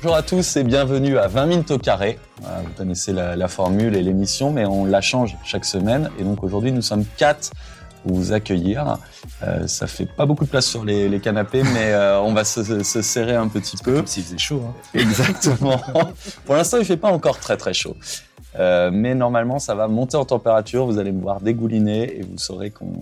Bonjour à tous et bienvenue à 20 minutes au carré. Voilà, Vous connaissez la, la formule et l'émission, mais on la change chaque semaine. Et donc aujourd'hui, nous sommes quatre pour vous accueillir. Euh, ça fait pas beaucoup de place sur les, les canapés, mais euh, on va se, se serrer un petit peu. Comme s'il faisait chaud. Hein. Exactement. Pour l'instant, il fait pas encore très très chaud. Euh, mais normalement, ça va monter en température. Vous allez me voir dégouliner et vous saurez qu'on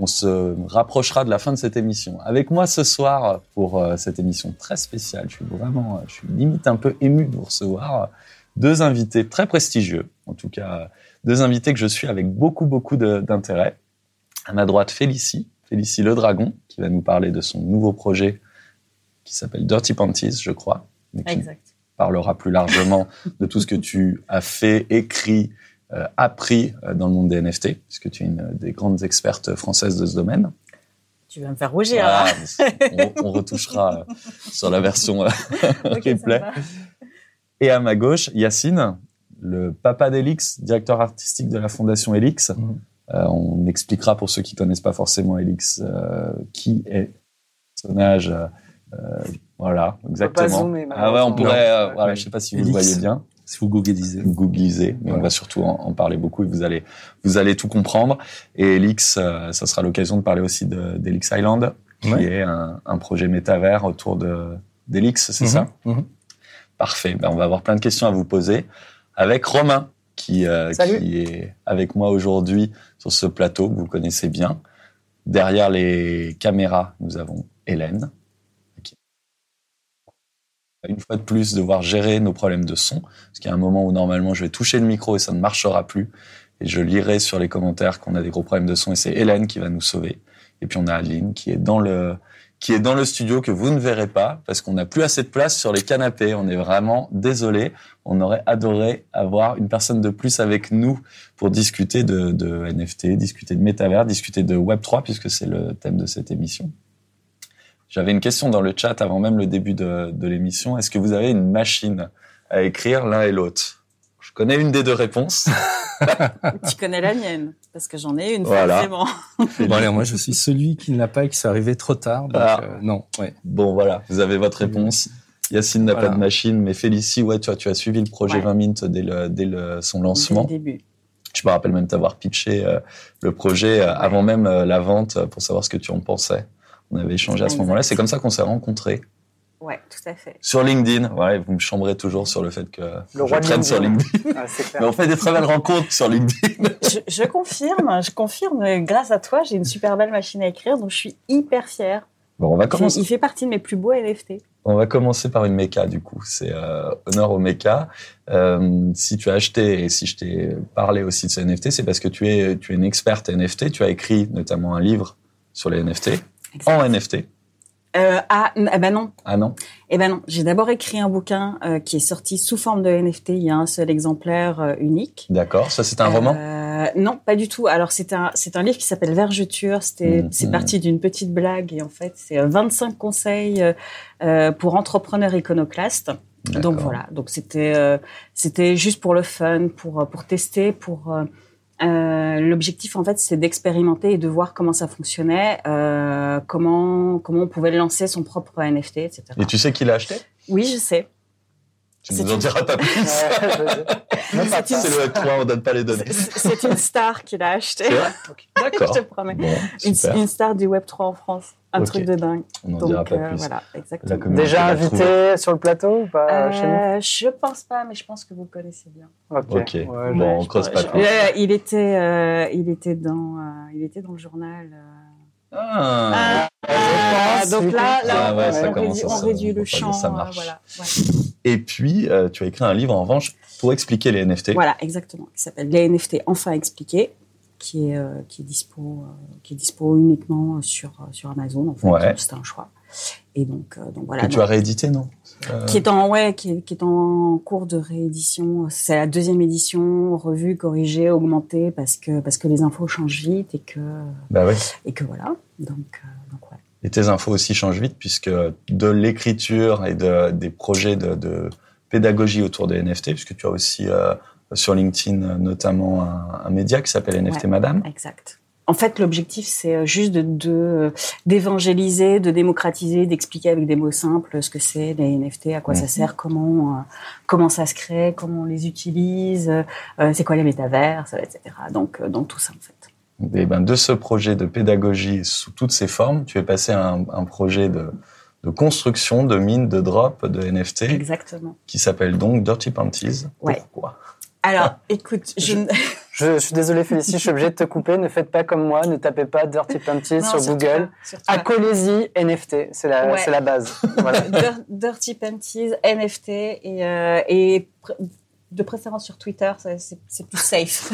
on- se rapprochera de la fin de cette émission. Avec moi ce soir pour euh, cette émission très spéciale, je suis vraiment, euh, je suis limite un peu ému de vous recevoir deux invités très prestigieux. En tout cas, deux invités que je suis avec beaucoup beaucoup d'intérêt. À ma droite, Félicie, Félicie Le Dragon, qui va nous parler de son nouveau projet qui s'appelle Dirty Panties, je crois, mais qui Exact. parlera plus largement de tout ce que tu as fait, écrit, appris euh, dans le monde des NFT, puisque tu es une des grandes expertes françaises de ce domaine. Tu vas me faire rougir. Hein. on, on retouchera euh, sur la version euh, Ok, ça replay. Et à ma gauche, Yacine, le papa d'Elix, directeur artistique de la fondation Elix. Mhm. Euh, on expliquera pour ceux qui connaissent pas forcément Elix euh, qui est le personnage. euh, euh, voilà, exactement. zoomer, ah ouais, on pourrait. euh, voilà, Ouais. je sais pas si vous le voyez bien. Si vous googlisez. Googlisez, mais on va surtout en, en parler beaucoup et vous allez, vous allez tout comprendre. Et Elix, euh, ça sera l'occasion de parler aussi de- d'Elix Island, qui Ouais. est un, un projet métavers autour de d'Elix, c'est Mhm, ça mhm. Parfait. Ben, on va avoir plein de questions à vous poser avec Romain, qui, euh, qui est avec moi aujourd'hui sur ce plateau que vous connaissez bien. Derrière les caméras, nous avons Hélène. Une fois de plus, devoir gérer nos problèmes de son, parce qu'il y a un moment où normalement je vais toucher le micro et ça ne marchera plus. Et je lirai sur les commentaires qu'on a des gros problèmes de son et c'est Hélène qui va nous sauver. Et puis on a Adeline qui est dans le, qui est dans le studio que vous ne verrez pas parce qu'on n'a plus assez de place sur les canapés. On est vraiment désolé. On aurait adoré avoir une personne de plus avec nous pour discuter de, de NFT, discuter de métavers, discuter de Web3 puisque c'est le thème de cette émission. J'avais une question dans le chat avant même le début de, de l'émission. Est-ce que vous avez une machine à écrire l'un et l'autre? Je connais une des deux réponses. tu connais la mienne, parce que j'en ai une, Voilà. forcément. Bon, alors, moi, je suis celui qui ne l'a pas et qui s'est arrivé trop tard. Donc, Ah. euh, non, ouais. Bon, voilà, vous avez votre réponse. Yacine n'a Voilà. pas de machine, mais Félicie, ouais, tu as, tu as suivi le projet Ouais. 20 Mint dès, le, dès le, son Dès le lancement. début. Je me rappelle même t'avoir pitché euh, le projet euh, avant même euh, la vente pour savoir ce que tu en pensais. On avait échangé à ce moment-là. C'est comme ça qu'on s'est rencontrés Ouais, tout à fait. sur LinkedIn. Ouais, vous me chambrez toujours sur le fait que Le je traîne sur LinkedIn. Ah, clair. Mais on fait des très belles rencontres sur LinkedIn. Je, je confirme, je confirme, grâce à toi, j'ai une super belle machine à écrire, donc je suis hyper fière. Bon, on va commencer. Il fait partie de mes plus beaux NFT. On va commencer par une méca du coup. C'est euh, honneur au méca. Euh, si tu as acheté et si je t'ai parlé aussi de ce NFT, c'est parce que tu es tu es une experte NFT. Tu as écrit notamment un livre sur les NFT en NFT. Euh, ah, eh ben non. Ah non. Eh ben non. J'ai d'abord écrit un bouquin euh, qui est sorti sous forme de NFT. Il y a un seul exemplaire euh, unique. D'accord. Ça c'est un roman? Non, pas du tout. Alors c'est un c'est un livre qui s'appelle Vergeture. C'était Mhm. c'est parti d'une petite blague et en fait c'est euh, 25 conseils pour entrepreneurs iconoclastes. Donc voilà. Donc c'était c'était juste pour le fun, pour pour tester, pour euh, l'objectif en fait c'est d'expérimenter et de voir comment ça fonctionnait, euh, comment comment on pouvait lancer son propre NFT, etc. Et tu sais qui l'a acheté? Oui, je sais. Tu C'est nous en une- diras pas plus. C'est le Web 3, on donne pas les données. C'est une star qu'il a acheté. D'accord. Je te promets. Bon, Une, une star du Web 3 en France. Un Ok. truc de dingue. On dira Donc pas euh, plus. voilà, exactement. Déjà invité sur le plateau ou pas chez nous? Euh, je pense pas, mais je pense que vous le connaissez bien. Ok. Ok. Ouais, Bon, on creuse pas. Euh, il était, euh, il était dans, euh, il était dans le journal. Ah. Ah, pense, donc là, là, Ah ouais, ça on, commence réduit, à on réduit le champ. ça marche. voilà, ouais. Et puis, euh, tu as écrit un livre, en revanche, pour expliquer les NFT. Voilà, exactement. Qui s'appelle Les NFT enfin expliqués, qui est, euh, qui est dispo, euh, qui est dispo uniquement sur euh, sur Amazon. En fait, Ouais. c'était un choix. Et donc, donc voilà. Que tu as réédité, non? Euh, qui est en ouais, qui est, qui est en cours de réédition. C'est la deuxième édition, revue, corrigée, augmentée parce que parce que les infos changent vite et que Bah ouais. et que voilà. Donc donc ouais. Et tes infos aussi changent vite, puisque de l'écriture et de, des projets de, de pédagogie autour des NFT, puisque tu as aussi euh, sur LinkedIn euh, notamment un, un média qui s'appelle NFT Ouais. Madame. Exact. En fait, l'objectif, c'est euh, juste de de- d'évangéliser, de, démocratiser, d'expliquer avec des mots simples ce que c'est les NFT, à quoi ça sert, comment euh, comment ça se crée, comment on les utilise, euh, c'est quoi les métaverses, etc. Donc euh, donc tout ça en fait. Et ben, de ce projet de pédagogie sous toutes ses formes, tu es passé à un, un projet de, de construction, de mine, de drop, de NFT, Exactement. qui s'appelle donc Dirty Panties. Ouais. Pourquoi? Alors, écoute, je, ne- Je, je suis désolé, Félicie, je suis obligé de te couper. Ne faites pas comme moi, ne tapez pas Dirty Panties Non, sur Google. Accolez-y NFT, c'est la, Ouais. c'est la base. Voilà. Dirty Panties, NFT et, euh, et de préférence sur Twitter, c'est plus safe.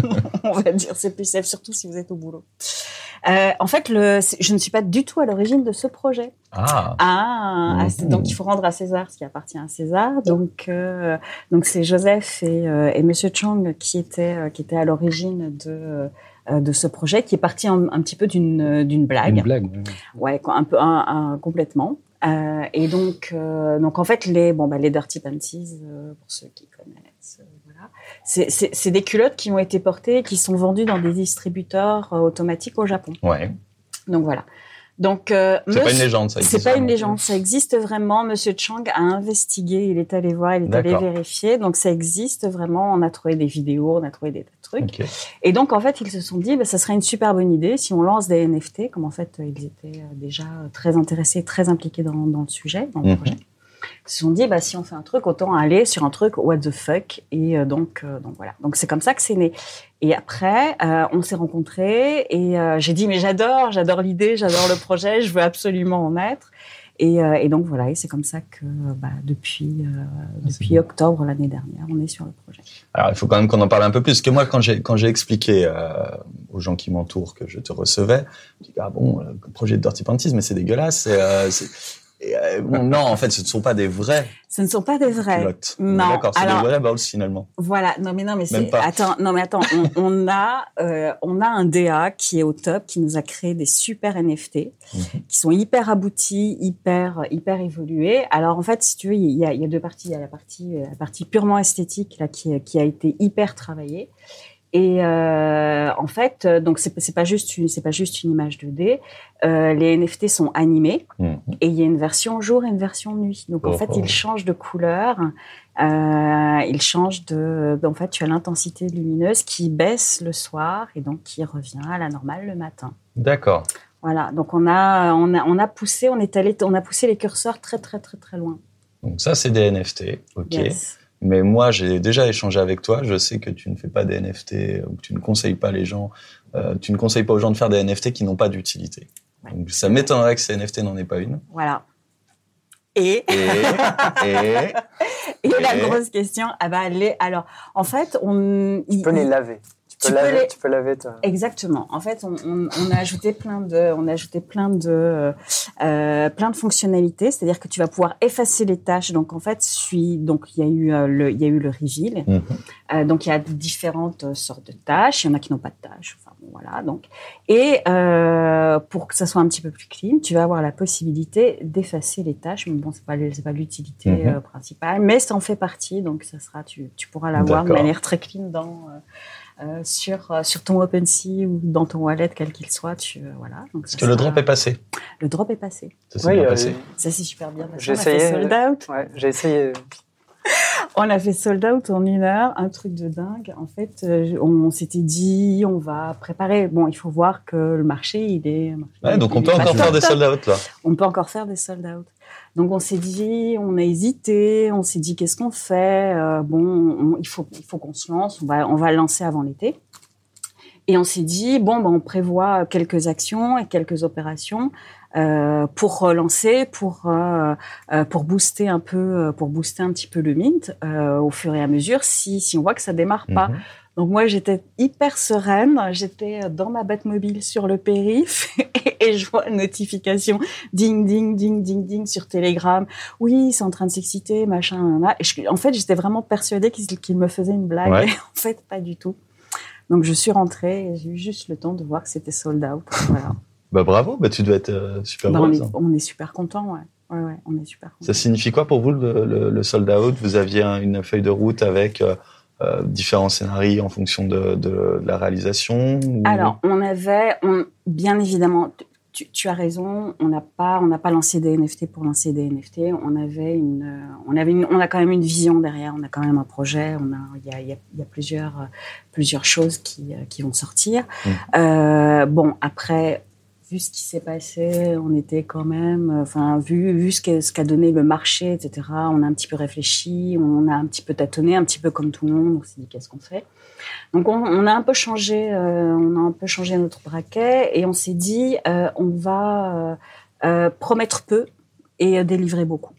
On va dire, c'est plus safe, surtout si vous êtes au boulot. Euh, en fait, le, je ne suis pas du tout à l'origine de ce projet. Ah, Ah, ah, donc il faut rendre à César ce qui appartient à César. Donc, euh, donc c'est Joseph et, euh, et Monsieur Chang qui étaient qui étaient à l'origine de de ce projet, qui est parti un, un petit peu d'une blague. Une blague. ouais. Un peu, un, un- complètement. Euh, et donc, euh, donc en fait, les, bon, bah, les dirty panties, euh, pour ceux qui connaissent, voilà, c'est- des culottes qui ont été portées, et qui sont vendues dans des distributeurs automatiques au Japon. ouais. Donc voilà. Donc, euh, C'est pas une légende, ça. c'est existe pas une vraiment. légende, ça existe vraiment. Monsieur Chang a investigué, il est allé voir, il est allé vérifier. Donc ça existe vraiment. On a trouvé des vidéos, on a trouvé des tas de trucs. Et donc, en fait, ils se sont dit, bah, ça serait une super bonne idée si on lance des NFT, comme en fait, euh, ils étaient euh, déjà très intéressés, très impliqués dans, dans le sujet, dans le Mhm. projet. Se sont dit, bah, si on fait un truc, autant aller sur un truc what the fuck. Et euh, donc, euh, donc voilà. Donc, c'est comme ça que c'est né. Et après, euh, on s'est rencontrés et euh, j'ai dit, mais j'adore, j'adore l'idée, j'adore le projet, je veux absolument en être. Et, euh, et donc voilà, et c'est comme ça que bah, depuis, euh, depuis octobre l'année dernière, on est sur le projet. Alors, il faut quand même qu'on en parle un peu plus. Parce que moi, quand j'ai quand j'ai expliqué aux gens qui m'entourent que je te recevais, je dis ah bon, le projet de Dirty Panties, mais c'est dégueulasse. Et, euh, non, en fait, ce ne sont pas des vrais Ce ne sont pas des vrais. est Non, D'accord, c'est des vrais balls finalement. Voilà, non mais non mais Même c'est pas. attends, non mais attends, on, on a euh, on a un DA qui est au top, qui nous a créé des super NFT, Mhm. qui sont hyper aboutis, hyper hyper évolués. Alors en fait, si tu veux, il y a, il y a deux parties, il y a la partie euh, la partie purement esthétique là qui qui a été hyper travaillée. Et euh, en fait, euh, donc c'est pas juste une c'est pas juste une image 2D. Euh, les NFT sont animés Mhm. et il y a une version jour et une version nuit. Donc en Oh, fait, oh. ils changent de couleur. Euh, ils changent de. En fait, tu as l'intensité lumineuse qui baisse le soir et donc qui revient à la normale le matin. D'accord. Voilà. Donc on a on a on a poussé on est allé on a poussé les curseurs très très très très loin. Donc ça, c'est des NFT. Ok. Yes. Mais moi, j'ai déjà échangé avec toi. Je sais que tu ne fais pas des NFT ou que tu ne conseilles pas les gens. euh, tu ne conseilles pas aux gens de faire des NFT qui n'ont pas d'utilité. Ouais. Donc ça m'étonnerait que ces NFT n'en aient pas une. Voilà. Et Et, et et la grosse question, ah bah les alors en fait on Tu peux les laver. Tu peux, laver, les- tu peux laver toi. Exactement. En fait, on, on, on a ajouté plein de, on a ajouté plein de, euh, plein de fonctionnalités. C'est-à-dire que tu vas pouvoir effacer les tâches. Donc en fait, suis, donc il y a eu euh, le, il y a eu le reveal. Mhm. Euh, donc il y a différentes euh, sortes de tâches. Il y en a qui n'ont pas de tâches. Enfin bon, voilà. Donc et euh, pour que ça soit un petit peu plus clean, tu vas avoir la possibilité d'effacer les tâches. Mais bon, c'est pas, c'est pas l'utilité Mhm. euh, principale, mais ça en fait partie. Donc ça sera, tu, tu pourras l'avoir de manière très clean dans euh, sur euh, sur ton OpenSea ou dans ton wallet quel qu'il soit. Tu euh, voilà. Donc Est-ce que le drop est passé le drop est passé. Ça s'est Oui, bien euh, passé. Ça c'est super bien passé. J'ai On a fait essayé, sold out. Ouais, j'ai essayé. On a fait sold out en une heure, un truc de dingue. En fait, on, s'était dit, on va préparer. Bon, il faut voir que le marché, il est. Ouais, donc on peut encore top, faire des sold out là. On peut encore faire des sold out. Donc on s'est dit, on a hésité, on s'est dit qu'est-ce qu'on fait Euh, Bon, on- il faut, qu'on se lance. On va, le lancer avant l'été. Et on s'est dit, bon, ben, on prévoit quelques actions et quelques opérations euh, pour relancer, pour euh, euh, pour booster un peu, pour booster un petit peu le mint euh, au fur et à mesure, si si on voit que ça démarre pas. Mhm. Donc moi j'étais hyper sereine, j'étais dans ma boîte mobile sur le périph et, je vois une notification ding ding ding ding ding sur Telegram. Oui, c'est en train de s'exciter, machin, nanana. Et je- en fait j'étais vraiment persuadée qu'il me faisait une blague. Ouais. En fait pas du tout. Donc je suis rentrée et j'ai eu juste le temps de voir que c'était sold out. Voilà. Bah bravo, bah tu dois être euh, super Bah, on, est, on est super content, ouais. Ouais, ouais, on est super content. Ça signifie quoi pour vous le, le, le sold out? Vous aviez un- une feuille de route avec euh, euh, différents scénarios en fonction de, de, de la réalisation ou- Alors, on avait, on, bien évidemment, tu, tu as raison, on n'a pas, on n'a pas lancé des NFT pour lancer des NFT. On avait une, euh, on avait une, on a quand même une vision derrière. On a quand même un projet. On a, il y a, y y plusieurs, euh, plusieurs choses qui, qui vont sortir. Euh, bon, après. Vu ce qui s'est passé, on était quand même, enfin, vu, vu ce qu'a donné le marché, etc., on a un petit peu réfléchi, on a un petit peu tâtonné, un petit peu comme tout le monde, on s'est dit qu'est-ce qu'on fait? Donc on, a un peu changé, euh, on a un peu changé notre braquet et on s'est dit euh, on va euh, promettre peu et délivrer beaucoup.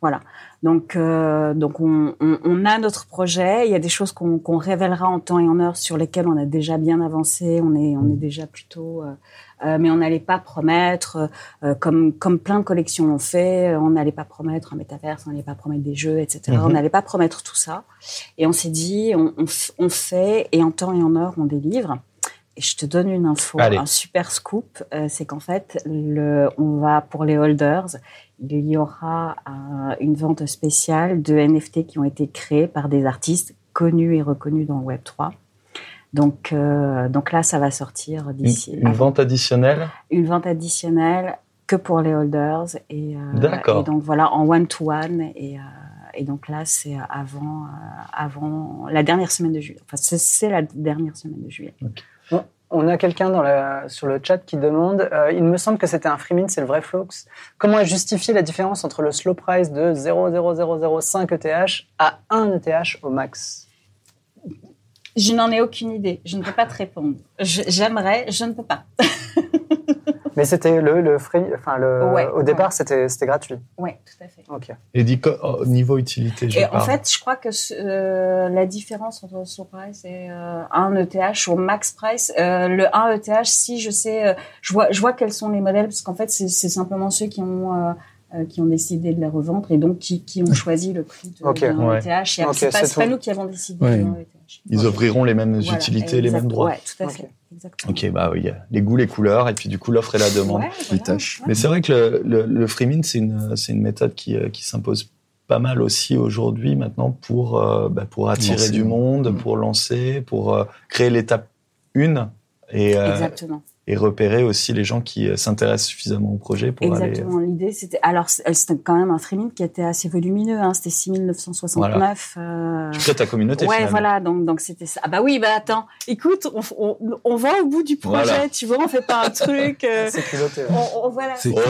Voilà. Donc donc on, a notre projet. Il y a des choses qu'on révélera en temps et en heure sur lesquelles on a déjà bien avancé. On est on est déjà plutôt euh, mais on n'allait pas promettre, euh, comme comme plein de collections l'ont fait, on n'allait pas promettre un métaverse, on n'allait pas promettre des jeux, etc. On Mhm. n'allait pas promettre tout ça. Et on s'est dit, on, on, on fait et en temps et en heure, on délivre. Et je te donne une info, Allez. un super scoop, euh, c'est qu'en fait, le, on va pour les holders, il y aura euh, une vente spéciale de NFT qui ont été créés par des artistes connus et reconnus dans le Web 3. Donc, euh, donc là, ça va sortir d'ici. une vente additionnelle Une vente additionnelle que pour les holders. Et, euh, D'accord. et donc voilà, en one-to-one. et, euh, et donc là, c'est avant, euh, avant la dernière semaine de juillet. Enfin, c'est- la dernière semaine de juillet. On a quelqu'un sur le chat qui demande, euh, il me semble que c'était un free mint, c'est le vrai Flox. Comment est justifiée la différence entre le slow price de 0,0005 ETH à 1 ETH au max? Je n'en ai aucune idée. Je ne peux pas te répondre. J'aimerais, je ne peux pas. Mais c'était le, le free, enfin le, Ouais, au départ ouais. c'était c'était gratuit. Oui, tout à fait. Ok. Et dit au niveau utilité, je Et en fait, je crois que ce- euh, la différence entre price et euh, un ETH au max price, euh, le 1 ETH, si je sais, euh, je vois, je vois quels sont les modèles, parce qu'en fait, c'est simplement ceux qui ont qui ont décidé de les revendre et donc qui, qui ont choisi le prix de, Ok. d'un Ouais. ETH. Et Ok, c'est pas, pas nous qui avons décidé Ouais. Ils offriront les mêmes Voilà, utilités, les mêmes droits. Ouais, tout à fait. Ok. Exactement. Ok, bah oui, il y a les goûts, les couleurs, et puis du coup l'offre et la demande. Ouais, Les voilà, tâches. ouais. Mais c'est vrai que le, le, le free mint, c'est une, une méthode qui, euh, qui s'impose pas mal aussi aujourd'hui maintenant pour, euh, bah, pour attirer Lancer. du monde, Mm. pour lancer, pour euh, créer l'étape 1 et, euh, Exactement. Et repérer aussi les gens qui euh, s'intéressent suffisamment au projet pour Exactement. L'idée, c'était. Alors, c'était quand même un freemint qui était assez volumineux. Hein, c'était 6969. Euh... aller. Tu crées ta communauté Ouais, finalement. voilà. Donc, donc c'était ça. Ah bah oui, bah attends. Écoute, on, on, on va au bout du projet. Voilà. Tu vois, on fait pas un truc. euh, C'est culotté. ouais. on, on- voilà. C'est- Oh.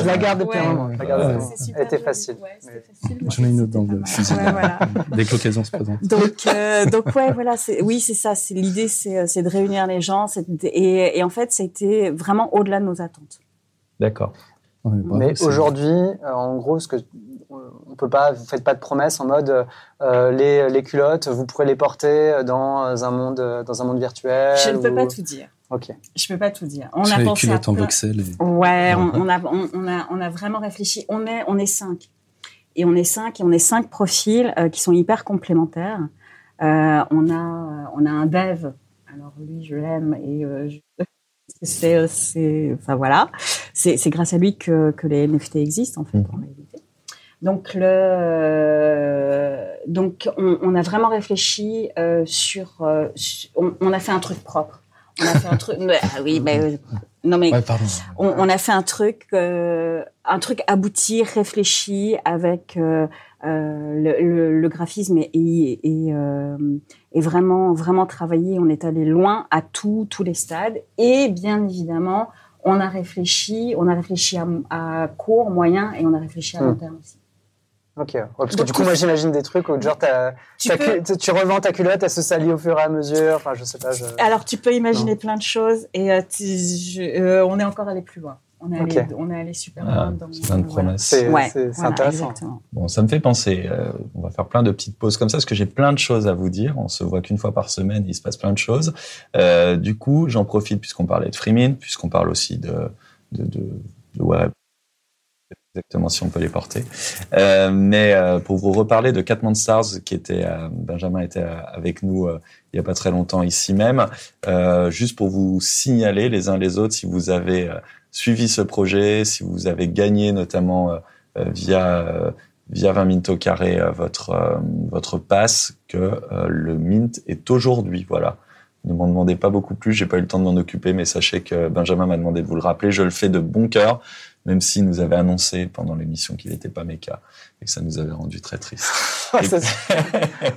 Je la garde Ouais. garde Ouais. super Elle était facile. Ouais, c'était facile, J'en ai une autre dans le fusil. Ouais, voilà. Dès que l'occasion se présente. Donc, euh, donc ouais, voilà. c'est- Oui, c'est ça. C'est l'idée, c'est c'est de réunir les gens. c'est de- Et, et en fait, c'était vraiment au-delà de nos attentes. D'accord. Mais aujourd'hui, euh, en gros, ce que on peut pas, vous faites pas de promesses en mode euh, les, les culottes, vous pourrez les porter dans un monde dans un monde virtuel. Je ne peux pas tout dire. Ok. Je peux pas tout dire. On Sur a les pensé à culottes en voxel. et- Ouais, on, a, on, on a, on a vraiment réfléchi. On est, on est cinq. Et on est cinq, et on est cinq profils euh, qui sont hyper complémentaires. Euh, on a, on a un dev. Alors lui, je l'aime et euh, je- c'est, c'est, enfin voilà, c'est, c'est grâce à lui que, que les NFT existent en fait Mhm. en réalité. Donc le, euh, donc on, on a vraiment réfléchi euh, sur, euh, su- on, on a fait un truc propre. On a fait un truc. Ah oui, mais euh, Non mais Ouais, on, on a fait un truc, euh, un truc abouti, réfléchi avec euh, euh, le, le- le graphisme et, euh, vraiment vraiment travaillé. On est allé loin à tous tous les stades et bien évidemment on a réfléchi, on a réfléchi à, à court, moyen et on a réfléchi à long Hmm. terme aussi. Ok. Ouais, parce que Donc, du coup, moi, j'imagine des trucs où, genre, Tu peux- revends ta culotte, elle se salit au fur et à mesure. Enfin, je sais pas. Je... Alors tu peux imaginer plein de choses et euh, tu- je- euh, on est encore allé plus loin. On est allé, on est allé super Ah, loin c'est plein de voilà. promesses. C'est Ouais, voilà, intéressant. exactement. Bon, ça me fait penser. euh, on va faire plein de petites pauses comme ça parce que j'ai plein de choses à vous dire. On se voit qu'une fois par semaine, il se passe plein de choses. Euh, du coup, j'en profite puisqu'on parlait de Freemin, puisqu'on parle aussi de de, de, de web. Exactement, si on peut les porter. Euh, mais euh, pour vous reparler de Cat Stars, qui était euh, Benjamin était euh, avec nous euh, il y a pas très longtemps ici même, euh, juste pour vous signaler les uns les autres si vous avez euh, suivi ce projet, si vous avez gagné notamment euh, euh, via euh, via 20 Mint au carré votre votre passe que le Mint est aujourd'hui. Voilà. Ne m'en demandez pas beaucoup plus, j'ai pas eu le temps de m'en occuper, mais sachez que Benjamin m'a demandé de vous le rappeler. Je le fais de bon cœur, même s'il nous avait annoncé pendant l'émission qu'il n'était pas méca et que ça nous avait rendu très tristes. Ah,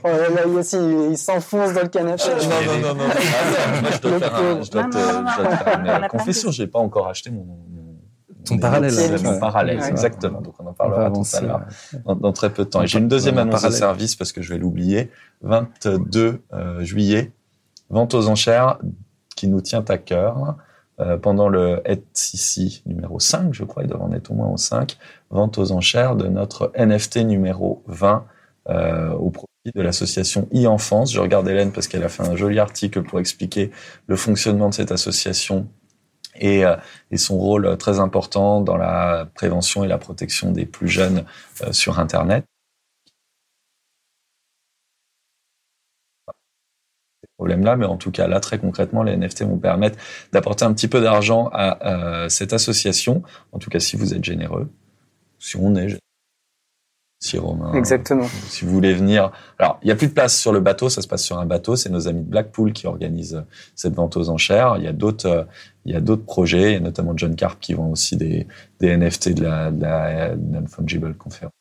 oh là là, Yossi, il, s'enfonce dans le canapé. non, non, non. Attends, moi, je dois Le faire, un, je dois pauvre. te- Non, non, non, je dois te faire une confession. J'ai pas encore acheté mon, mon- Ton parallèle, mon parallèle, Ouais. exactement. Donc on en On parlera tout à l'heure dans, dans très peu de temps. Et j'ai une deuxième annonce de parallèle. service parce que je vais l'oublier. 22 euh, juillet, vente aux enchères qui nous tient à cœur. Euh, pendant le HCC numéro 5, je crois, il doit en être au moins au 5, vente aux enchères de notre NFT numéro 20 euh, au profit de l'association e-enfance. Je regarde Hélène parce qu'elle a fait un joli article pour expliquer le fonctionnement de cette association et, euh, et son rôle euh, très important dans la prévention et la protection des plus jeunes euh, sur Internet. Problème-là, mais en tout cas là très concrètement, les NFT vont permettre d'apporter un petit peu d'argent à euh, cette association. En tout cas, si vous êtes généreux, si on est, généreux. si Romain, Exactement. si vous voulez venir. Alors, il n'y a plus de place sur le bateau, ça se passe sur un bateau. C'est nos amis de Blackpool qui organisent cette vente aux enchères. Il y a d'autres, euh, il y a d'autres projets, il y a notamment John Carp qui vend aussi des, des NFT de la, de la non-fungible conférence.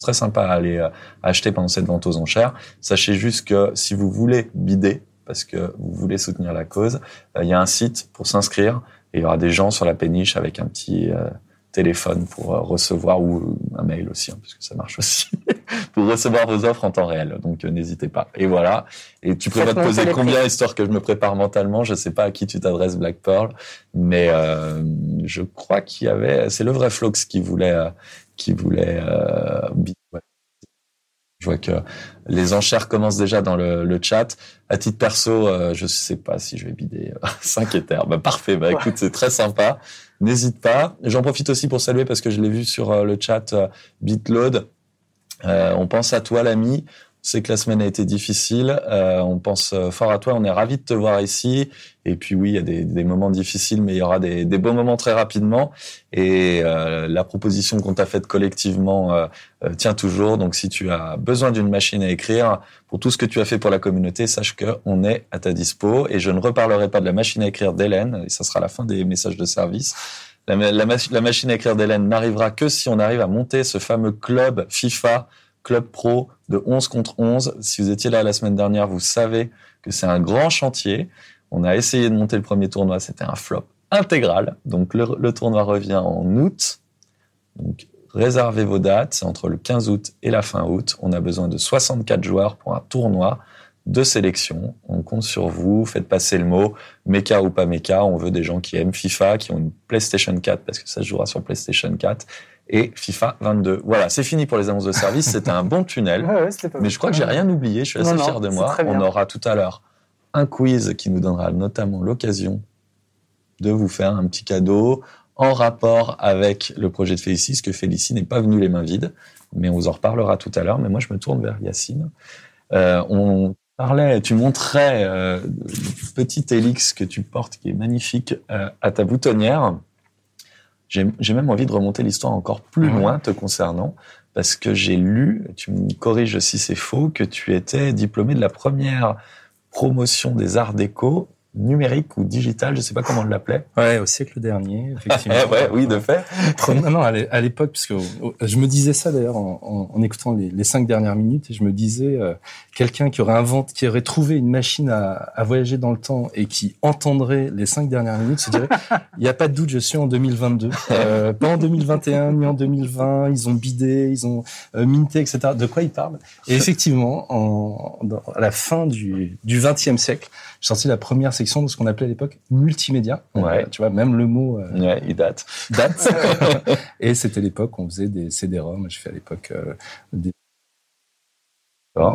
Très sympa à aller euh, acheter pendant cette vente aux enchères. Sachez juste que si vous voulez bider, parce que vous voulez soutenir la cause, euh, il y a un site pour s'inscrire et il y aura des gens sur la péniche avec un petit euh, téléphone pour euh, recevoir ou un mail aussi, hein, parce que ça marche aussi, pour recevoir vos offres en temps réel. Donc euh, n'hésitez pas. Et voilà. Et tu prévois Faites poser combien histoire que je me prépare mentalement? Je sais pas à qui tu t'adresses, Black Pearl, mais euh, je crois qu'il y avait. C'est le vrai Flox qui voulait euh, qui voulait. Euh, ouais. Je vois que les enchères commencent déjà dans le, le chat. À titre perso, euh, je sais pas si je vais bider euh, 5 éthers. Bah, parfait. Bah, écoute, c'est très sympa. N'hésite pas. J'en profite aussi pour saluer parce que je l'ai vu sur euh, le chat euh, Bitload. Euh, on pense à toi, l'ami. C'est que la semaine a été difficile. Euh, on pense euh, fort à toi. On est ravis de te voir ici. Et puis oui, il y a des, des moments difficiles, mais il y aura des, des beaux moments très rapidement. Et euh, la proposition qu'on t'a faite collectivement euh, euh, tient toujours. Donc si tu as besoin d'une machine à écrire pour tout ce que tu as fait pour la communauté, sache que on est à ta dispo. Et je ne reparlerai pas de la machine à écrire d'Hélène. Et ça sera la fin des messages de service. La, la machine à écrire d'Hélène n'arrivera que si on arrive à monter ce fameux club FIFA, club pro de 11 contre 11. Si vous étiez là la semaine dernière, vous savez que c'est un grand chantier. On a essayé de monter le premier tournoi, c'était un flop intégral. Donc le, tournoi revient en août. Donc réservez vos dates, c'est entre le 15 août et la fin août. On a besoin de 64 joueurs pour un tournoi de sélection. On compte sur vous, faites passer le mot, méca ou pas méca. On veut des gens qui aiment FIFA, qui ont une PlayStation 4 parce que ça se jouera sur PlayStation 4 et FIFA 22. Voilà, c'est fini pour les annonces de service. C'était un bon tunnel. Ouais, ouais, c'était pas Mais je crois que j'ai rien oublié. Je suis assez Non, fier de moi. On aura tout à l'heure un quiz qui nous donnera notamment l'occasion de vous faire un petit cadeau en rapport avec le projet de Félicie, parce que Félicie n'est pas venue les mains vides, mais on vous en reparlera tout à l'heure. Mais moi, je me tourne vers Yacine. Euh, on parlait, tu montrais euh, le petit Helix que tu portes, qui est magnifique, euh, à ta boutonnière. J'ai même envie de remonter l'histoire encore plus Ouais. loin te concernant, parce que j'ai lu, tu me corriges si c'est faux, que tu étais diplômé de la première promotion des arts déco numérique ou digital, je sais pas comment on l'appelait. Ouais, au siècle dernier, effectivement. ouais, oui, de fait. non, non, à l'é- à l'époque, parce que je me disais ça d'ailleurs en, écoutant les, les cinq dernières minutes, et je me disais euh, quelqu'un qui aurait inventé, qui aurait trouvé une machine à, à voyager dans le temps et qui entendrait les cinq dernières minutes, se dirait il n'y a pas de doute, je suis en 2022, euh, pas en 2021 ni en 2020. Ils ont bidé, ils ont euh, minté, etc. De quoi ils parlent? Et effectivement, en, dans- à la fin du du XXe siècle, j'ai sorti la première de ce qu'on appelait à l'époque multimédia. Ouais. Euh, tu vois, même le mot euh, Ouais, il date. date. et c'était l'époque où on faisait des CD-ROM. J'ai fait à l'époque euh, des,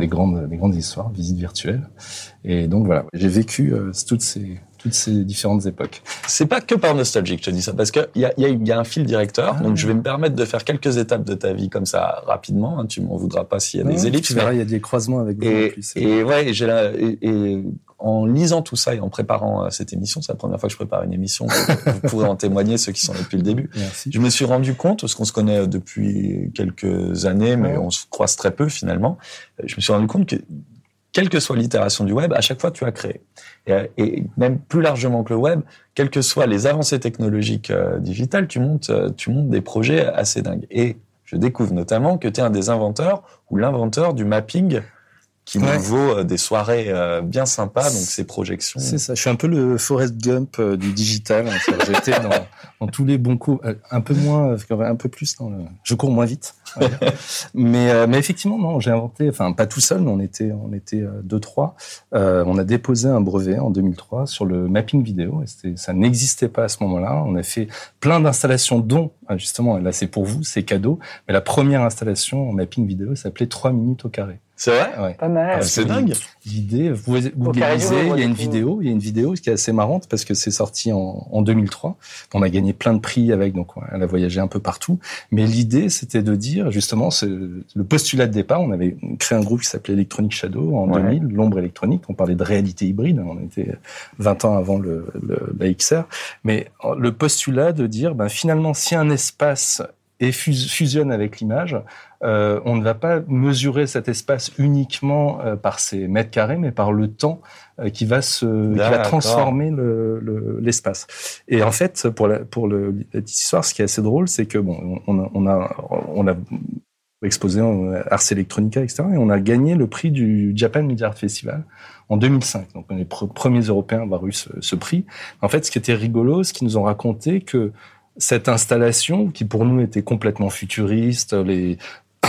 grandes, des grandes histoires, visites virtuelles. Et donc voilà, j'ai vécu toutes ces toutes ces différentes époques. C'est pas que par nostalgie que je te dis ça, parce qu'il y a, y, a, il y a un fil directeur, Ah. donc je vais me permettre de faire quelques étapes de ta vie comme ça rapidement. hein, tu m'en voudras pas s'il y a des ellipses. tu mais- verras, il y a des croisements avec vous Et, plus. et ouais, et j'ai la, et, et en lisant tout ça et en préparant euh, cette émission, c'est la première fois que je prépare une émission, vous, pourrez en témoigner ceux qui sont là depuis le début. Merci. Je me suis rendu compte, parce qu'on se connaît euh, depuis quelques années, mais on se croise très peu finalement, euh, je me suis rendu compte que quelle que soit l'itération du web, à chaque fois tu as créé. Et, euh, même plus largement que le web, quelles que soient les avancées technologiques euh, digitales, tu montes, euh, tu montes des projets assez dingues. Et je découvre notamment que tu es un des inventeurs ou l'inventeur du mapping qui Ouais. nous vaut euh, des soirées euh, bien sympas, donc ces projections. C'est ça. Je suis un peu le Forrest Gump euh, du digital. hein. J'étais dans, dans tous les bons coups, un peu moins, un peu plus dans le. Je cours moins vite. dire. mais mais effectivement, non, j'ai inventé. Enfin, pas tout seul, mais on était on était deux trois. Euh, on a déposé un brevet en 2003 sur le mapping vidéo. Et ça n'existait pas à ce moment-là. On a fait plein d'installations, dont ah, justement là c'est pour vous, c'est cadeau. Mais la première installation en mapping vidéo s'appelait 3 minutes au carré. C'est vrai? Ouais. Pas mal. Ah, C'est dingue. L'idée, vous pouvez il y a une vidéo, il y a une vidéo qui est assez marrante parce que c'est sorti en, en 2003. On a gagné plein de prix avec, donc elle a voyagé un peu partout. Mais l'idée, c'était de dire, justement, le postulat de départ. On avait créé un groupe qui s'appelait Electronic Shadow en Ouais. 2000, l'ombre électronique. On parlait de réalité hybride. On était 20 ans avant le, le, la XR. Mais le postulat de dire, ben, finalement, si un espace et fus- fusionne avec l'image, euh, on ne va pas mesurer cet espace uniquement euh, par ses mètres carrés, mais par le temps euh, qui va se, qui va transformer le- le- l'espace. et en fait, pour la, pour le, la petite histoire, ce qui est assez drôle, c'est que bon, on a, on a, on a exposé en Ars Electronica, etc. Et on a gagné le prix du Japan Media Art Festival en 2005. Donc, on est les pre- premiers Européens à avoir eu ce, ce prix. En fait, ce qui était rigolo, c'est qu'ils nous ont raconté que cette installation, qui pour nous était complètement futuriste, les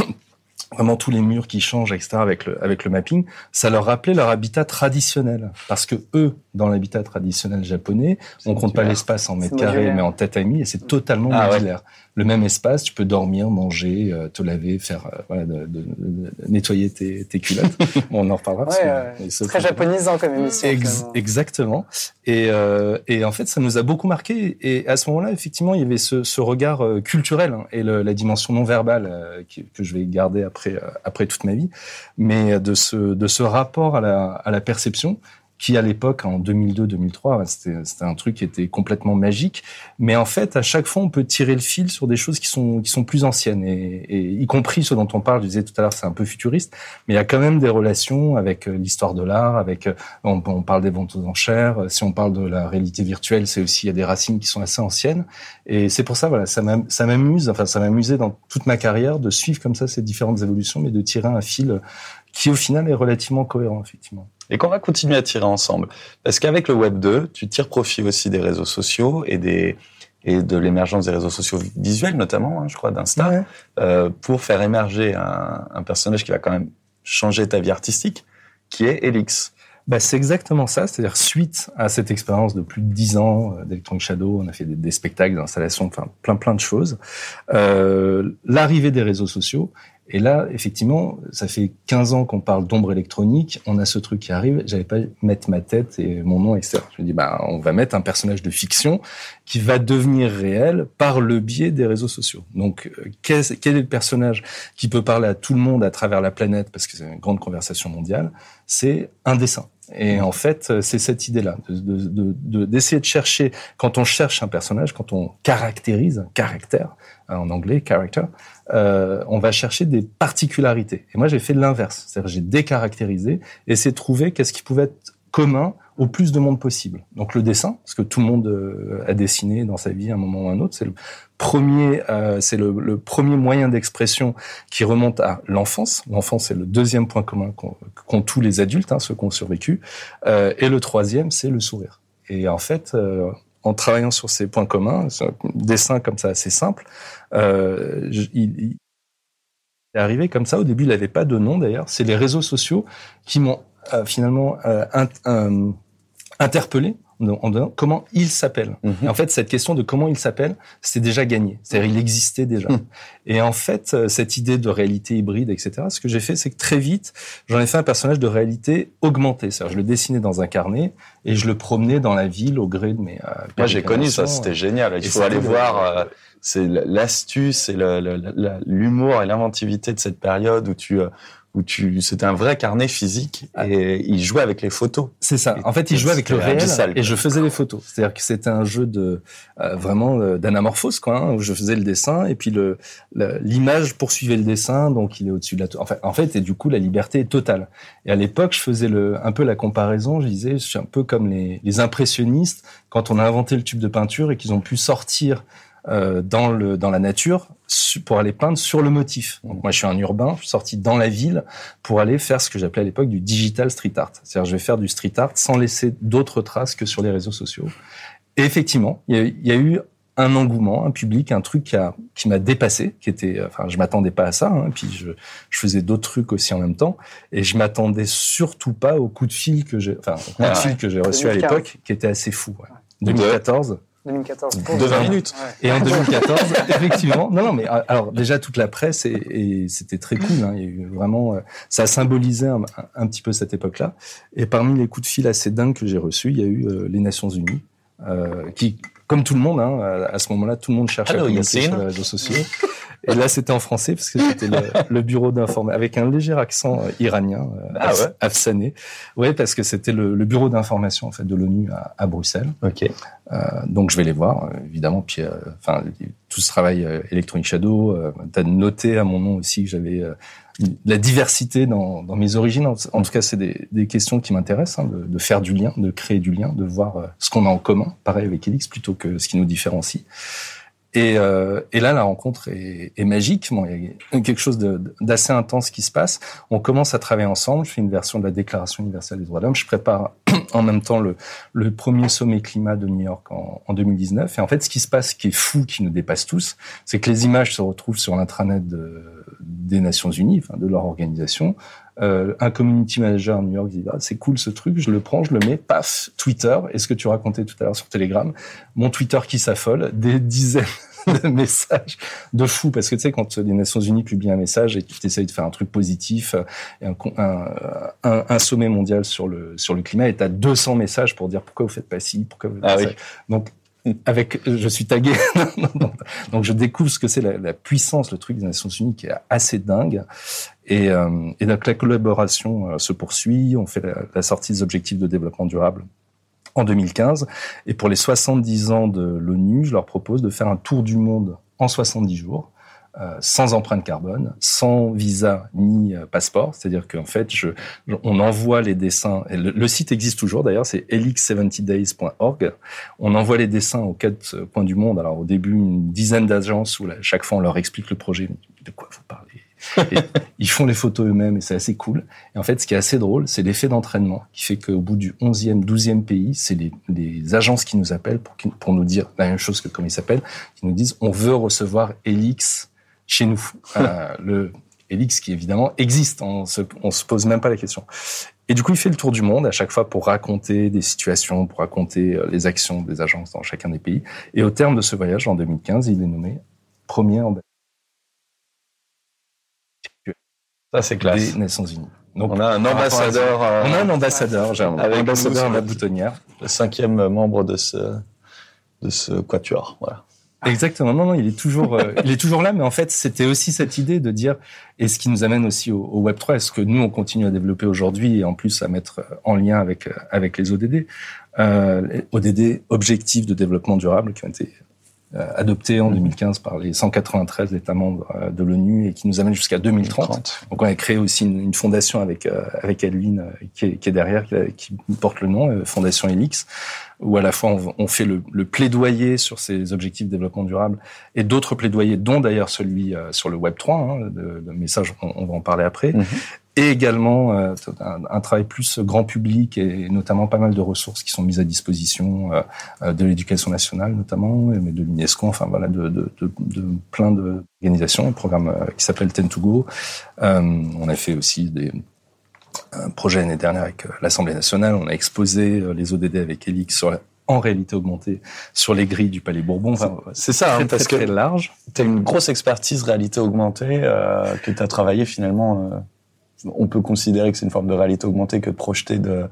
vraiment tous les murs qui changent, etc. avec le avec le mapping, ça leur rappelait leur habitat traditionnel, parce que eux, dans l'habitat traditionnel japonais, on compte pas modulaire. l'espace en mètres carrés, modulaire. mais en tatami, et c'est totalement Ah ouais. Le même espace, tu peux dormir, manger, euh, te laver, faire euh, voilà, de, de- de- nettoyer tes, tes culottes. bon, on en reparlera. parce Ouais, que- Très que- japonisant comme émission. Ex- exactement. Et, euh, et en fait, ça nous a beaucoup marqué. Et à ce moment-là, effectivement, il y avait ce, ce regard euh, culturel hein, et le- la dimension non verbale euh, qui- que je vais garder après euh, après toute ma vie, mais de ce de ce rapport à la à la perception qui à l'époque en 2002-2003 c'était un truc qui était complètement magique mais en fait à chaque fois on peut tirer le fil sur des choses qui sont qui sont plus anciennes et, et y compris ce dont on parle je disais tout à l'heure c'est un peu futuriste mais il y a quand même des relations avec euh, l'histoire de l'art avec euh, on, on parle des ventes aux enchères. Si on parle de la réalité virtuelle, c'est aussi il y a des racines qui sont assez anciennes. Et c'est pour ça, voilà, ça m'amuse. Enfin, ça m'amusait dans toute ma carrière de suivre comme ça ces différentes évolutions, mais de tirer un fil qui, au final, est relativement cohérent, effectivement. Et qu'on va continuer à tirer ensemble. Parce qu'avec le Web 2, tu tires profit aussi des réseaux sociaux et des et de l'émergence des réseaux sociaux visuels notamment, hein, je crois, d'Insta, Ouais. euh, pour faire émerger un, un personnage qui va quand même changer ta vie artistique, qui est Elix. Bah, c'est exactement ça. C'est-à-dire, suite à cette expérience de plus de dix ans euh, d'Electronic Shadow, on a fait des, des spectacles, des installations, enfin, plein, plein de choses. Euh, L'arrivée des réseaux sociaux. Et là, effectivement, ça fait 15 ans qu'on parle d'ombre électronique. On a ce truc qui arrive. J'avais pas mettre ma tête et mon nom, etc. Je me dis, bah, on va mettre un personnage de fiction qui va devenir réel par le biais des réseaux sociaux. Donc, euh, quel est le personnage qui peut parler à tout le monde à travers la planète parce que c'est une grande conversation mondiale? C'est un dessin. Et en fait, euh, c'est cette idée-là, de- de- de- de- d'essayer de, chercher, quand on cherche un personnage, quand on caractérise un caractère, hein, en anglais, character, euh, on va chercher des particularités. Et moi, j'ai fait l'inverse. C'est-à-dire, j'ai décaractérisé, essayé de trouver qu'est-ce qui pouvait être commun au plus de monde possible. Donc le dessin, parce que tout le monde euh, a dessiné dans sa vie à un moment ou un autre, c'est le premier, euh, c'est le, premier moyen d'expression qui remonte à l'enfance. L'enfance, c'est le deuxième point commun qu'ont tous les adultes, hein, ceux qui ont survécu. Euh, et le troisième, c'est le sourire. Et en fait, euh, en travaillant sur ces points communs, un dessin comme ça assez simple, euh, il, il est arrivé comme ça. Au début, il n'avait pas de nom d'ailleurs. C'est les réseaux sociaux qui m'ont euh, finalement euh, interpellé en comment il s'appelle. Mhm. En fait, cette question de comment il s'appelle, c'était déjà gagné. C'est-à-dire, il existait déjà. Mhm. Et en fait, euh, cette idée de réalité hybride, etc., ce que j'ai fait, c'est que très vite, j'en ai fait un personnage de réalité augmentée. C'est-à-dire, je le dessinais dans un carnet et je le promenais dans la ville au gré de mes. Euh, Moi, j'ai connu ça, c'était génial. Il Et faut aller le- voir. euh, c'est l'astuce et l'humour et l'inventivité de cette période où tu, euh, où tu, c'était un vrai carnet physique Ah. et il jouait avec les photos. C'est ça. En fait, il jouait avec le réel abyssal, et je faisais les photos. C'est-à-dire que c'était un jeu de euh, vraiment euh, d'anamorphose, quoi, hein, où je faisais le dessin et puis le le- l'image poursuivait le dessin, donc il est au-dessus de la. tour. Enfin, en fait, et du coup, la liberté est totale. Et à l'époque, je faisais le un peu la comparaison. Je disais, je suis un peu comme les, les impressionnistes quand on a inventé le tube de peinture et qu'ils ont pu sortir euh, dans le dans la nature pour aller peindre sur le motif. Donc moi, je suis un urbain, je suis sorti dans la ville pour aller faire ce que j'appelais à l'époque du digital street art. C'est-à-dire, je vais faire du street art sans laisser d'autres traces que sur les réseaux sociaux. Et effectivement, il y a, y a eu un engouement, un public, un truc qui a- qui m'a dépassé, qui était, enfin, je m'attendais pas à ça. Hein, puis je, je faisais d'autres trucs aussi en même temps, et je m'attendais surtout pas au coup de fil que j'ai, enfin, coup de Ah fil que j'ai reçu à 2015. l'époque, qui était assez fou. ouais. 2014. 2014. De 20 minutes. Ouais. Et en 2014, effectivement, non, non, mais euh, alors déjà toute la presse et, et c'était très cool. Hein, il y a eu vraiment, euh, ça symbolisait un petit peu cette époque-là. Et parmi les coups de fil assez dingues que j'ai reçus, il y a eu euh, les Nations Unies, euh, qui, comme tout le monde, hein, à, ce moment-là, tout le monde cherchait Allô, à communiquer sur les réseaux sociaux. Et là, c'était en français parce que c'était le, le bureau d'information avec un léger accent euh, iranien, euh, Ah ouais. afsané. Ouais, parce que c'était le, le bureau d'information en fait de l'ONU à, à Bruxelles. Ok. Euh, donc je vais les voir, euh, évidemment. Puis, euh, enfin, tout ce travail euh, Electronic Shadow. Euh, T'as noté à mon nom aussi que j'avais euh, la diversité dans, mes origines. En, tout cas, c'est des, questions qui m'intéressent, hein, de, faire du lien, de créer du lien, de voir euh, ce qu'on a en commun, pareil avec Elix, plutôt que ce qui nous différencie. Et, euh, là, la rencontre est, magique. Il y a quelque chose d'assez intense qui se passe. On commence à travailler ensemble. Je fais une version de la Déclaration universelle des droits de l'homme. Je prépare en même temps le, le premier sommet climat de New York en, en 2019. Et en fait, ce qui se passe, qui est fou, qui nous dépasse tous, c'est que les images se retrouvent sur l'intranet de- des Nations Unies, enfin, de leur organisation. Euh, un community manager à New York dit ah, c'est cool ce truc, je le prends, je le mets, paf, Twitter. Et ce que tu racontais tout à l'heure sur Telegram, mon Twitter qui s'affole, des dizaines de messages de fou parce que tu sais quand les Nations Unies publient un message et tu essayes de faire un truc positif euh, un, un, un, un sommet mondial sur le sur le climat et tu as 200 messages pour dire pourquoi vous faites pas ci pourquoi vous faites Ah pas oui. ça donc avec je suis tagué. Donc je découvre ce que c'est la, puissance le truc des Nations Unies qui est assez dingue. Et, euh, et donc la collaboration euh, se poursuit. On fait la sortie des objectifs de développement durable en 2015 et pour les 70 ans de l'ONU, je leur propose de faire un tour du monde en 70 jours, euh, sans empreinte carbone, sans visa ni euh, passeport. C'est-à-dire qu'en fait, je, je- on envoie les dessins. Et le, le site existe toujours d'ailleurs, c'est elix70days.org. On envoie les dessins aux quatre coins du monde. Alors au début, une dizaine d'agences où là, chaque fois on leur explique le projet. De quoi vous parlez? Et ils font les photos eux-mêmes et c'est assez cool. Et en fait, ce qui est assez drôle, c'est l'effet d'entraînement qui fait qu'au bout du 11e, 12e pays, c'est les, les agences qui nous appellent pour, pour nous dire la même chose que comme ils s'appellent, qui nous disent on veut recevoir Elix chez nous. Euh, le Elix qui évidemment existe, on se, on se pose même pas la question. Et du coup, il fait le tour du monde à chaque fois pour raconter des situations, pour raconter euh, les actions des agences dans chacun des pays. Et au terme de ce voyage, en 2015, il est nommé premier ambassadeur Ça, c'est classe. des Nations Unies. Donc, On a un à ambassadeur, euh, on a un ambassadeur, j'ai un Avec ambassadeur nous à la boutonnière. le cinquième membre de ce, de ce quatuor. Voilà. Exactement. Non, non, il est toujours, euh, il est toujours là. Mais en fait, c'était aussi cette idée de dire, et ce qui nous amène aussi au, au Web 3, est-ce que nous on continue à développer aujourd'hui et en plus à mettre euh, en lien avec euh, avec les ODD, euh, les ODD, objectifs de développement durable, qui ont été euh, adopté en 2015 par les 193 États membres de l'ONU et qui nous amène jusqu'à 2030. Donc on a créé aussi une, une fondation avec euh, avec Adeline qui est, qui est derrière, qui, qui, porte le nom Fondation Elix, où à la fois on, on fait le, le, plaidoyer sur ces objectifs de développement durable et d'autres plaidoyers, dont d'ailleurs celui sur le Web 3, hein, de, de message, on, on, va en parler après. Mm -hmm et également euh, un, un, travail plus grand public et notamment pas mal de ressources qui sont mises à disposition euh, euh de l'éducation nationale notamment, mais de l'UNESCO, enfin voilà, de, de, de, de plein d'organisations, un programme euh, qui s'appelle Ten to Go. Euh, on a fait aussi des un projet l'année dernière avec l'Assemblée nationale, on a exposé les ODD avec Elix sur la, en réalité augmentée sur les grilles du Palais Bourbon. Enfin, c'est ça, très, hein, parce très, que très large. Tu as une grosse expertise réalité augmentée euh, que tu as travaillé finalement on peut considérer que c'est une forme de réalité augmentée que de projeter de,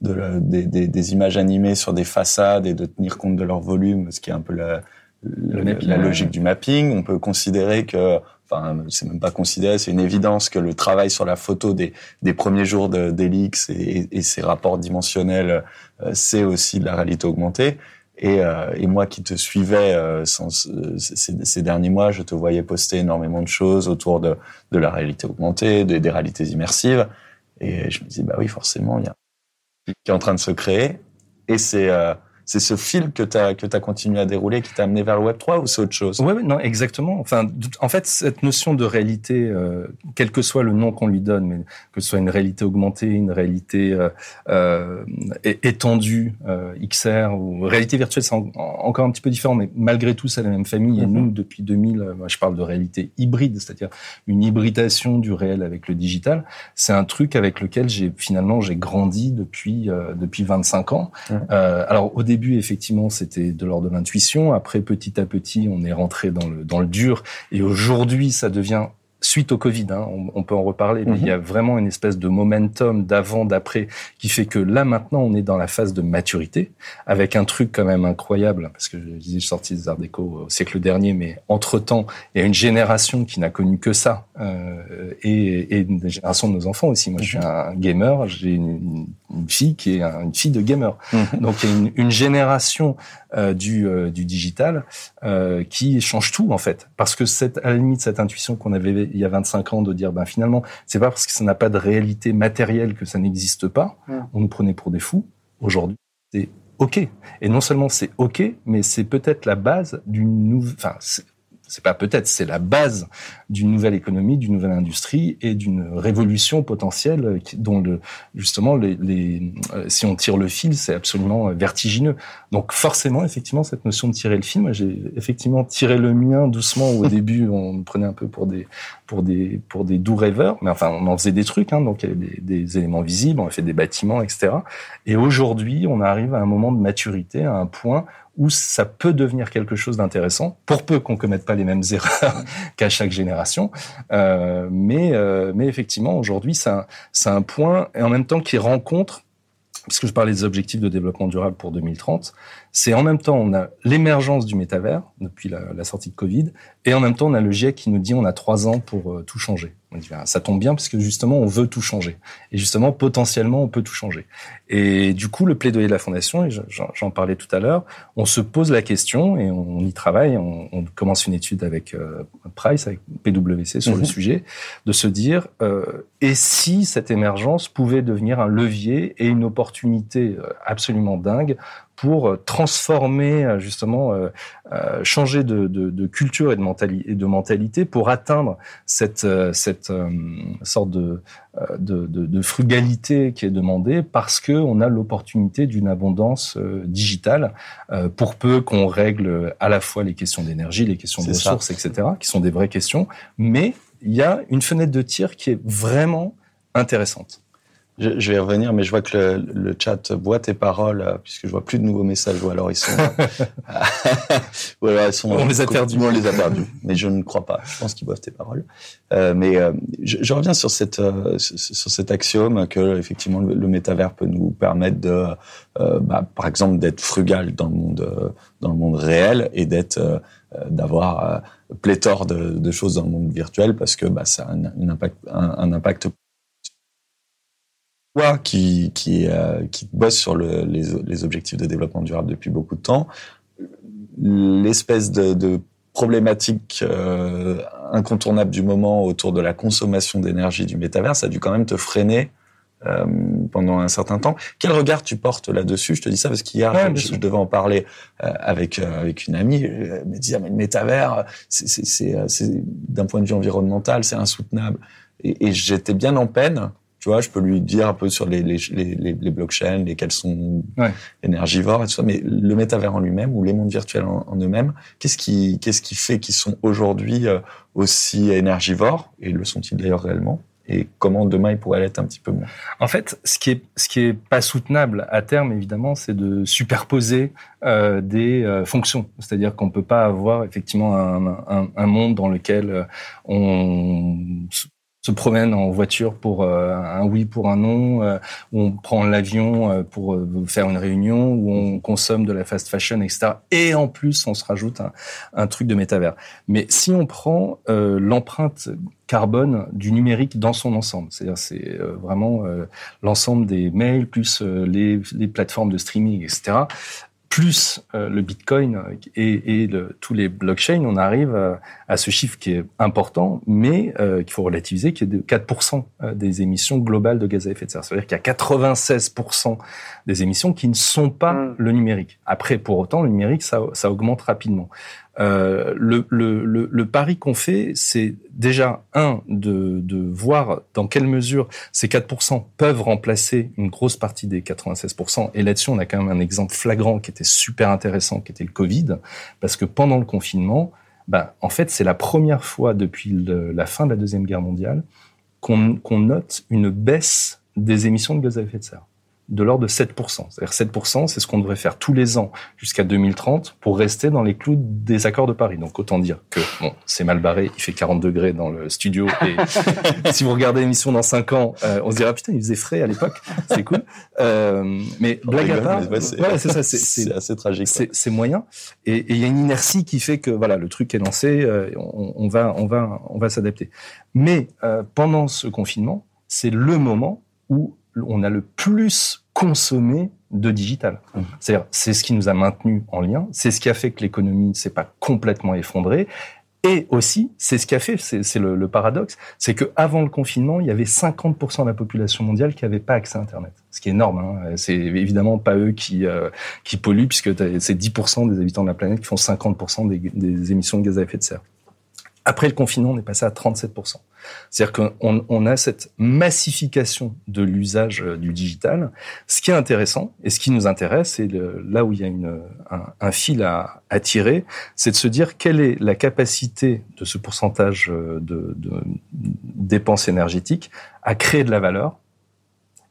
de, de des, des, des, images animées sur des façades et de tenir compte de leur volume, ce qui est un peu la, le, mapping, la logique du mapping. On peut considérer que, c'est même pas considéré, c'est une évidence que le travail sur la photo des, premiers jours d'Elix et, ses rapports dimensionnels, euh, c'est aussi de la réalité augmentée. Et, euh, et, moi qui te suivais euh, euh, ces, derniers mois, je te voyais poster énormément de choses autour de, la réalité augmentée, de, des réalités immersives. Et je me disais, bah oui, forcément, il y a qui est en train de se créer. Et c'est euh, c'est ce fil que tu as que tu as continué à dérouler qui t'a amené vers le web 3 ou c'est autre chose? Ouais non, exactement. Enfin en fait cette notion de réalité euh, quel que soit le nom qu'on lui donne mais que ce soit une réalité augmentée, une réalité euh, euh, étendue euh, XR ou réalité virtuelle c'est en, encore un petit peu différent mais malgré tout c'est la même famille et mm -hmm. nous depuis 2000 euh, moi, je parle de réalité hybride, c'est-à-dire une hybridation du réel avec le digital, c'est un truc avec lequel j'ai finalement j'ai grandi depuis euh, depuis 25 ans. Mm -hmm. alors au début, effectivement, c'était de l'ordre de l'intuition. Après, petit à petit, on est rentré dans le, dans le dur. Et aujourd'hui, ça devient suite au Covid, hein, on, on, peut en reparler, mais mm -hmm. il y a vraiment une espèce de momentum d'avant, d'après, qui fait que là, maintenant, on est dans la phase de maturité, avec un truc quand même incroyable, parce que je disais, je suis sorti des Arts Déco au siècle dernier, mais entre-temps, il y a une génération qui n'a connu que ça, euh, et, et une génération de nos enfants aussi. Moi, mm -hmm. je suis un gamer, j'ai une, une, fille qui est un, une fille de gamer. Mm -hmm. Donc, il y a une, une génération euh, du, euh, du digital euh, qui change tout, en fait, parce que cette, à la limite, cette intuition qu'on avait il y a 25 ans de dire ben finalement c'est pas parce que ça n'a pas de réalité matérielle que ça n'existe pas. Mmh. on nous prenait pour des fous. Aujourd'hui c'est ok. Et non seulement c'est ok mais c'est peut-être la base d'une nouvelle enfin c'est pas peut-être, c'est la base d'une nouvelle économie, d'une nouvelle industrie et d'une révolution potentielle dont le, justement les, les, euh, si on tire le fil, c'est absolument vertigineux. Donc forcément, effectivement, cette notion de tirer le fil, moi j'ai effectivement tiré le mien doucement au début, on me prenait un peu pour des pour des pour des doux rêveurs, mais enfin on en faisait des trucs, hein, donc il y avait des, des éléments visibles, on a fait des bâtiments, etc. Et aujourd'hui, on arrive à un moment de maturité, à un point où ça peut devenir quelque chose d'intéressant, pour peu qu'on commette pas les mêmes erreurs qu'à chaque génération. Euh, mais, euh, mais effectivement, aujourd'hui, c'est un, un point, et en même temps qui rencontre, puisque je parlais des objectifs de développement durable pour 2030, c'est en même temps, on a l'émergence du métavers depuis la, sortie de Covid, et en même temps, on a le GIEC qui nous dit on a trois ans pour euh, tout changer. On dit, ben, ça tombe bien parce que justement, on veut tout changer. Et justement, potentiellement, on peut tout changer. Et du coup, le plaidoyer de la Fondation, et j'en parlais tout à l'heure, on se pose la question et on, y travaille. On, on, commence une étude avec euh, Price, avec PwC sur le sujet, de se dire, euh, et si cette émergence pouvait devenir un levier et une opportunité euh, absolument dingue pour euh, transformer euh, justement, euh, euh, changer de, de, de, culture et de, mentali et de mentalité pour atteindre cette, cette euh, sorte de, de, de, frugalité qui est demandée parce que on a l'opportunité d'une abondance digitale pour peu qu'on règle à la fois les questions d'énergie, les questions de ressources, ça. etc., qui sont des vraies questions, mais il y a une fenêtre de tir qui est vraiment intéressante. Je, je, vais revenir, mais je vois que le, le, chat voit tes paroles, euh, puisque je vois plus de nouveaux messages, ou alors ils sont, ou alors ils sont, on les a perdus, on les a perdus, mais je ne crois pas. Je pense qu'ils boivent tes paroles. Euh, mais euh, je, je, reviens sur cette, euh, sur cet axiome que effectivement le, le, métavers peut nous permettre de, euh, bah, par exemple, d'être frugal dans le monde, dans le monde réel et d'être, d'avoir pléthore de, de, choses dans le monde virtuel parce que bah, ça a un, impact, un, un impact toi qui, qui, euh, qui bosse sur le, les, les, objectifs de développement durable depuis beaucoup de temps, l'espèce de, de problématique euh, incontournable du moment autour de la consommation d'énergie du métavers, ça a dû quand même te freiner euh, pendant un certain temps. Quel regard tu portes là-dessus? Je te dis ça parce qu'hier, Ouais, je, je devais en parler euh, avec euh, avec une amie. Elle me disait, mais le métavers, euh, c'est- d'un point de vue environnemental, c'est insoutenable. Et, et j'étais bien en peine. Tu vois, je peux lui dire un peu sur les les les, les, blockchains, lesquels sont Ouais. énergivores et tout ça, mais le métavers en lui-même ou les mondes virtuels en, en eux-mêmes, qu'est-ce qui qu'est-ce qui fait qu'ils sont aujourd'hui euh, aussi énergivores et le sont-ils d'ailleurs réellement et comment demain ils pourraient l'être un petit peu moins? En fait, ce qui est ce qui est pas soutenable à terme, évidemment, c'est de superposer euh, des euh, fonctions. C'est-à-dire qu'on peut pas avoir effectivement un, un, un monde dans lequel euh, on se- promène en voiture pour euh, un oui pour un non, euh, où on prend l'avion euh, pour euh, faire une réunion, où on consomme de la fast fashion, etc. Et en plus, on se rajoute un, un truc de métavers. Mais si on prend euh, l'empreinte carbone du numérique dans son ensemble, c'est-à-dire c'est euh, vraiment l'ensemble des mails plus les, les plateformes de streaming, etc. Plus euh, le Bitcoin et, et le- tous les blockchains, on arrive à, à ce chiffre qui est important, mais euh, qu'il faut relativiser, qui est de 4% des émissions globales de gaz à effet de serre. C'est-à-dire qu'il y a 96% des émissions qui ne sont pas Mm. le numérique. Après, pour autant, le numérique, ça, ça augmente rapidement. Euh, le, le, le, le pari qu'on fait, c'est déjà, un, de, de voir dans quelle mesure ces 4% peuvent remplacer une grosse partie des 96%. Et là-dessus, on a quand même un exemple flagrant qui était super intéressant, qui était le Covid, parce que pendant le confinement, ben, en fait, c'est la première fois depuis le- la fin de la Deuxième Guerre mondiale qu'on qu'on note une baisse des émissions de gaz à effet de serre de l'ordre de 7%. C'est-à-dire 7%, c'est ce qu'on devrait faire tous les ans jusqu'à 2030 pour rester dans les clous des accords de Paris. Donc autant dire que bon, c'est mal barré, il fait 40 degrés dans le studio et si vous regardez l'émission dans 5 ans, euh, on se dira putain, il faisait frais à l'époque, c'est cool. Euh, mais On blague à rigole, part, mais ouais, c'est- voilà, ça, c'est- C'est c'est assez tragique. c'est moyen et et il y a une inertie qui fait que voilà le truc est lancé euh, on, on va on va on va s'adapter mais euh, pendant ce confinement c'est le moment où on a le plus consommé de digital Mhm. c'est-à-dire c'est ce qui nous a maintenu en lien c'est ce qui a fait que l'économie ne s'est pas complètement effondrée et aussi, c'est ce qui a fait, c'est le, le paradoxe, c'est que avant le confinement, il y avait 50% de la population mondiale qui n'avait pas accès à Internet. Ce qui est énorme. Hein. C'est évidemment pas eux qui euh, qui polluent, puisque c'est 10% des habitants de la planète qui font 50% des, des émissions de gaz à effet de serre. Après le confinement, on est passé à 37%. C'est-à-dire qu'on on a cette massification de l'usage euh, du digital. Ce qui est intéressant, et ce qui nous intéresse, et là où il y a un, fil à, tirer, c'est de se dire quelle est la capacité de ce pourcentage euh, de dépenses énergétiques à créer de la valeur,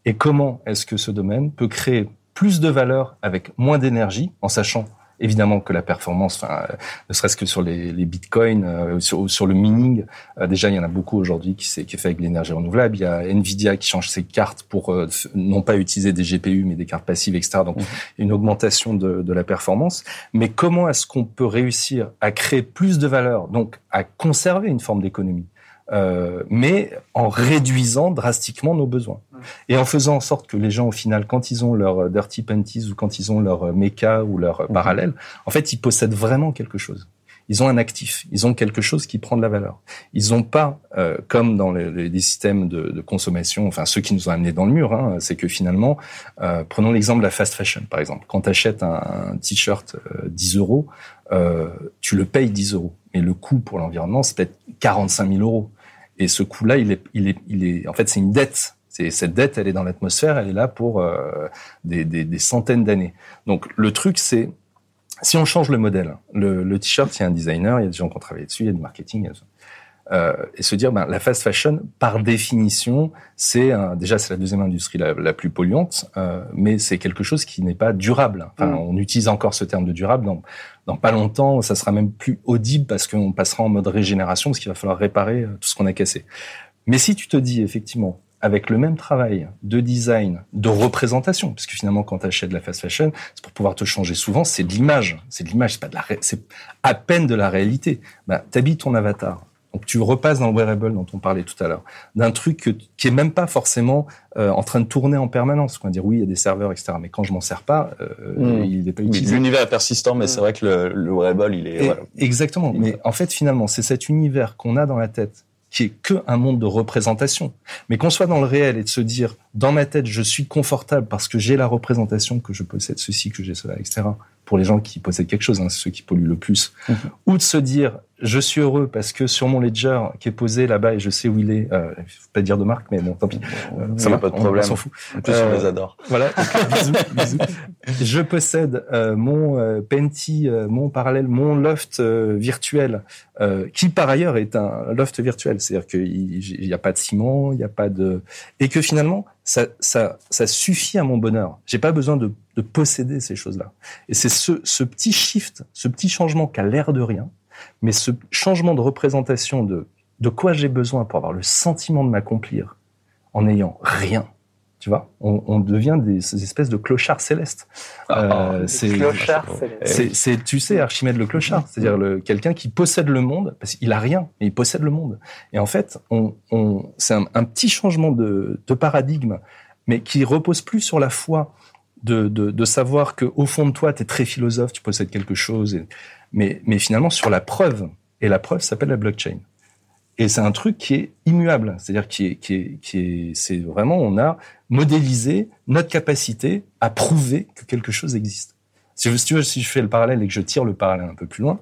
et comment est-ce que ce domaine peut créer plus de valeur avec moins d'énergie, en sachant évidemment que la performance, enfin, ne serait-ce que sur les, les bitcoins, euh, sur, sur le mining, euh, déjà il y en a beaucoup aujourd'hui qui, s'est- qui est fait avec l'énergie renouvelable. Il y a Nvidia qui change ses cartes pour euh, non pas utiliser des GPU mais des cartes passives, etc. Donc Mhm. une augmentation de, de la performance. Mais comment est-ce qu'on peut réussir à créer plus de valeur, donc à conserver une forme d'économie? Euh, mais en réduisant drastiquement nos besoins. Et en faisant en sorte que les gens, au final, quand ils ont leur euh, dirty panties ou quand ils ont leur euh, mecha ou leur euh, Mhm. parallèle, en fait, ils possèdent vraiment quelque chose. Ils ont un actif, ils ont quelque chose qui prend de la valeur. Ils n'ont pas, euh, comme dans les, les- systèmes de, de consommation, enfin ceux qui nous ont amenés dans le mur, hein, c'est que finalement, euh, prenons l'exemple de la fast fashion, par exemple. Quand tu achètes un, un t-shirt euh, 10 euros, euh, tu le payes 10 euros. Mais le coût pour l'environnement, c'est peut-être 45 000 euros. Et ce coût-là, il est, il est, il est, en fait, c'est une dette. C'est cette dette, elle est dans l'atmosphère, elle est là pour euh, des, des, des centaines d'années. Donc le truc, c'est si on change le modèle, le, le t-shirt, il y a un designer, il y a des gens qui ont travaillé dessus, il y a du marketing, il y a. Euh, et se dire, ben, la fast fashion, par définition, c'est déjà c'est la deuxième industrie la, la plus polluante, euh, mais c'est quelque chose qui n'est pas durable. Enfin, Mm. on utilise encore ce terme de durable. Dans, dans pas longtemps, ça sera même plus audible parce qu'on passera en mode régénération, parce qu'il va falloir réparer euh, tout ce qu'on a cassé. Mais si tu te dis effectivement, avec le même travail de design, de représentation, parce que finalement, quand tu achètes de la fast fashion, c'est pour pouvoir te changer souvent, c'est de l'image. C'est de l'image, c'est pas de la, c'est à peine de la réalité. Bah, t'habilles ton avatar Donc tu repasses dans le wearable dont on parlait tout à l'heure, d'un truc que- qui est même pas forcément euh, en train de tourner en permanence. On va dire oui, il y a des serveurs, etc. Mais quand je m'en sers pas, euh, Mm. il n'est pas Oui, utilisé. L'univers est persistant, mais c'est vrai que le, le wearable, il est. Et- voilà. Exactement. Mais en fait, finalement, c'est cet univers qu'on a dans la tête qui est que un monde de représentation. Mais qu'on soit dans le réel et de se dire, dans ma tête, je suis confortable parce que j'ai la représentation que je possède ceci, que j'ai cela, etc. Pour les gens qui possèdent quelque chose, hein, c'est ceux qui polluent le plus. Mhm. Ou de se dire, je suis heureux parce que sur mon ledger qui est posé là-bas et je sais où il est, euh, faut pas dire de marque, mais bon, tant pis. Euh, Ça va, pas de on- problème. On s'en fout. En plus, on Euh, les adore. Voilà, donc, bisous, bisous. Je possède euh, mon euh, Penti, euh, mon parallèle, mon loft euh, virtuel, euh, qui par ailleurs est un loft virtuel, c'est-à-dire qu'il n'y a pas de ciment, il n'y a pas de, et que finalement ça, ça, ça suffit à mon bonheur. J'ai pas besoin de, de posséder ces choses-là. Et c'est ce, ce petit shift, ce petit changement qui a l'air de rien, mais ce changement de représentation de de quoi j'ai besoin pour avoir le sentiment de m'accomplir en n'ayant rien. Tu vois, on, on devient des ces espèces de clochards célestes. Euh, c'est Clochard, c'est, tu sais, Archimède le clochard, c'est-à-dire le, quelqu'un qui possède le monde, parce qu'il a rien, mais il possède le monde. Et en fait, on, on, c'est un, un petit changement de, de paradigme, mais qui repose plus sur la foi de, de, de savoir que au fond de toi, tu es très philosophe, tu possèdes quelque chose, et- mais, finalement sur la preuve. Et la preuve s'appelle la blockchain. Et c'est un truc qui est immuable, c'est-à-dire qui est, qui est, qui est, c'est vraiment, on a modélisé notre capacité à prouver que quelque chose existe. Si, si je fais le parallèle et que je tire le parallèle un peu plus loin,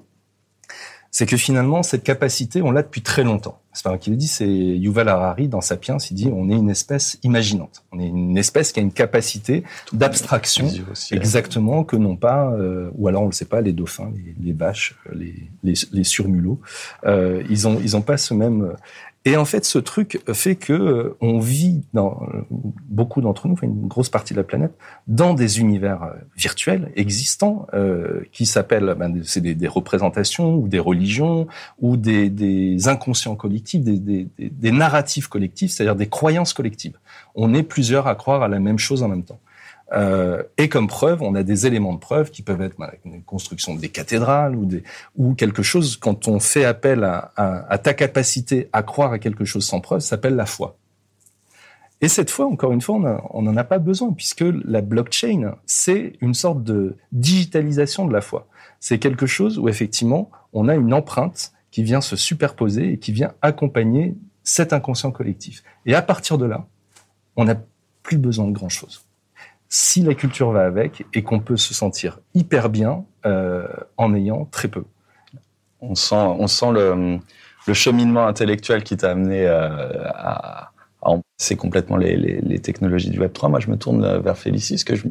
c'est que finalement, cette capacité, on l'a depuis très longtemps. C'est pas moi qui le dit, c'est Yuval Harari dans Sapiens, il dit on est une espèce imaginante. On est une espèce qui a une capacité d'abstraction ouais. exactement que non pas, euh, ou alors on le sait pas, les dauphins, les, les vaches, les, les, les surmulots, euh, ils ont ils ont pas ce même. Et en fait, ce truc fait que euh, on vit dans beaucoup d'entre nous, une grosse partie de la planète, dans des univers euh, virtuels existants euh, qui s'appellent, ben, c'est des, des représentations ou des religions ou des, des inconscients collectifs, des, des narratifs collectifs, c'est-à-dire des croyances collectives. On est plusieurs à croire à la même chose en même temps. Euh, et comme preuve, on a des éléments de preuve qui peuvent être ben, une construction des cathédrales ou, des, ou quelque chose, quand on fait appel à, à, ta capacité à croire à quelque chose sans preuve, s'appelle la foi. Et cette fois, encore une fois, on n'en a pas besoin, puisque la blockchain, c'est une sorte de digitalisation de la foi. C'est quelque chose où, effectivement, on a une empreinte qui vient se superposer et qui vient accompagner cet inconscient collectif. Et à partir de là, on n'a plus besoin de grand-chose. Si la culture va avec et qu'on peut se sentir hyper bien euh, en ayant très peu. On sent, on sent le, le cheminement intellectuel qui t'a amené euh, à, à embrasser complètement les, les, les, technologies du Web 3. Moi, je me tourne vers Félicie, que je,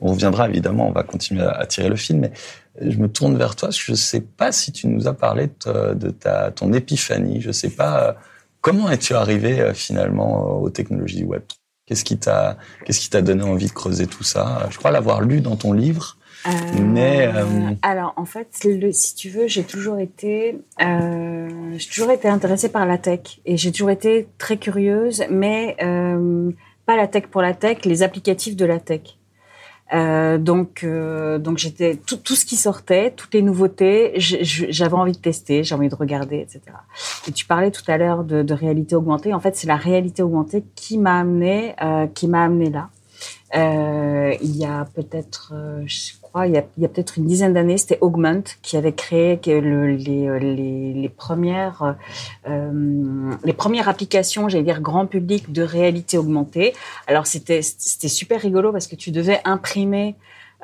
on reviendra évidemment, on va continuer à, tirer le film, mais je me tourne vers toi, parce que je ne sais pas si tu nous as parlé de, ta, ton épiphanie. Je ne sais pas euh, comment es-tu arrivé euh, finalement aux technologies du Web 3. Qu'est-ce qui t'a, qu'est-ce qui t'a donné envie de creuser tout ça? Je crois l'avoir lu dans ton livre. Euh, mais euh... alors en fait, le, si tu veux, j'ai toujours été, euh, j'ai toujours été intéressée par la tech et j'ai toujours été très curieuse, mais euh, pas la tech pour la tech, les applicatifs de la tech. Euh, donc, euh, donc j'étais tout, tout, ce qui sortait, toutes les nouveautés, j'avais envie de tester, j'ai envie de regarder, etc. Et tu parlais tout à l'heure de, de, réalité augmentée. En fait, c'est la réalité augmentée qui m'a amené, euh, qui m'a amené là. Euh, il y a peut-être, euh, je crois, il y a, peut-être une dizaine d'années, c'était Augment qui avait créé le, les, premières, euh, les premières applications, j'allais dire grand public de réalité augmentée. Alors c'était super rigolo parce que tu devais imprimer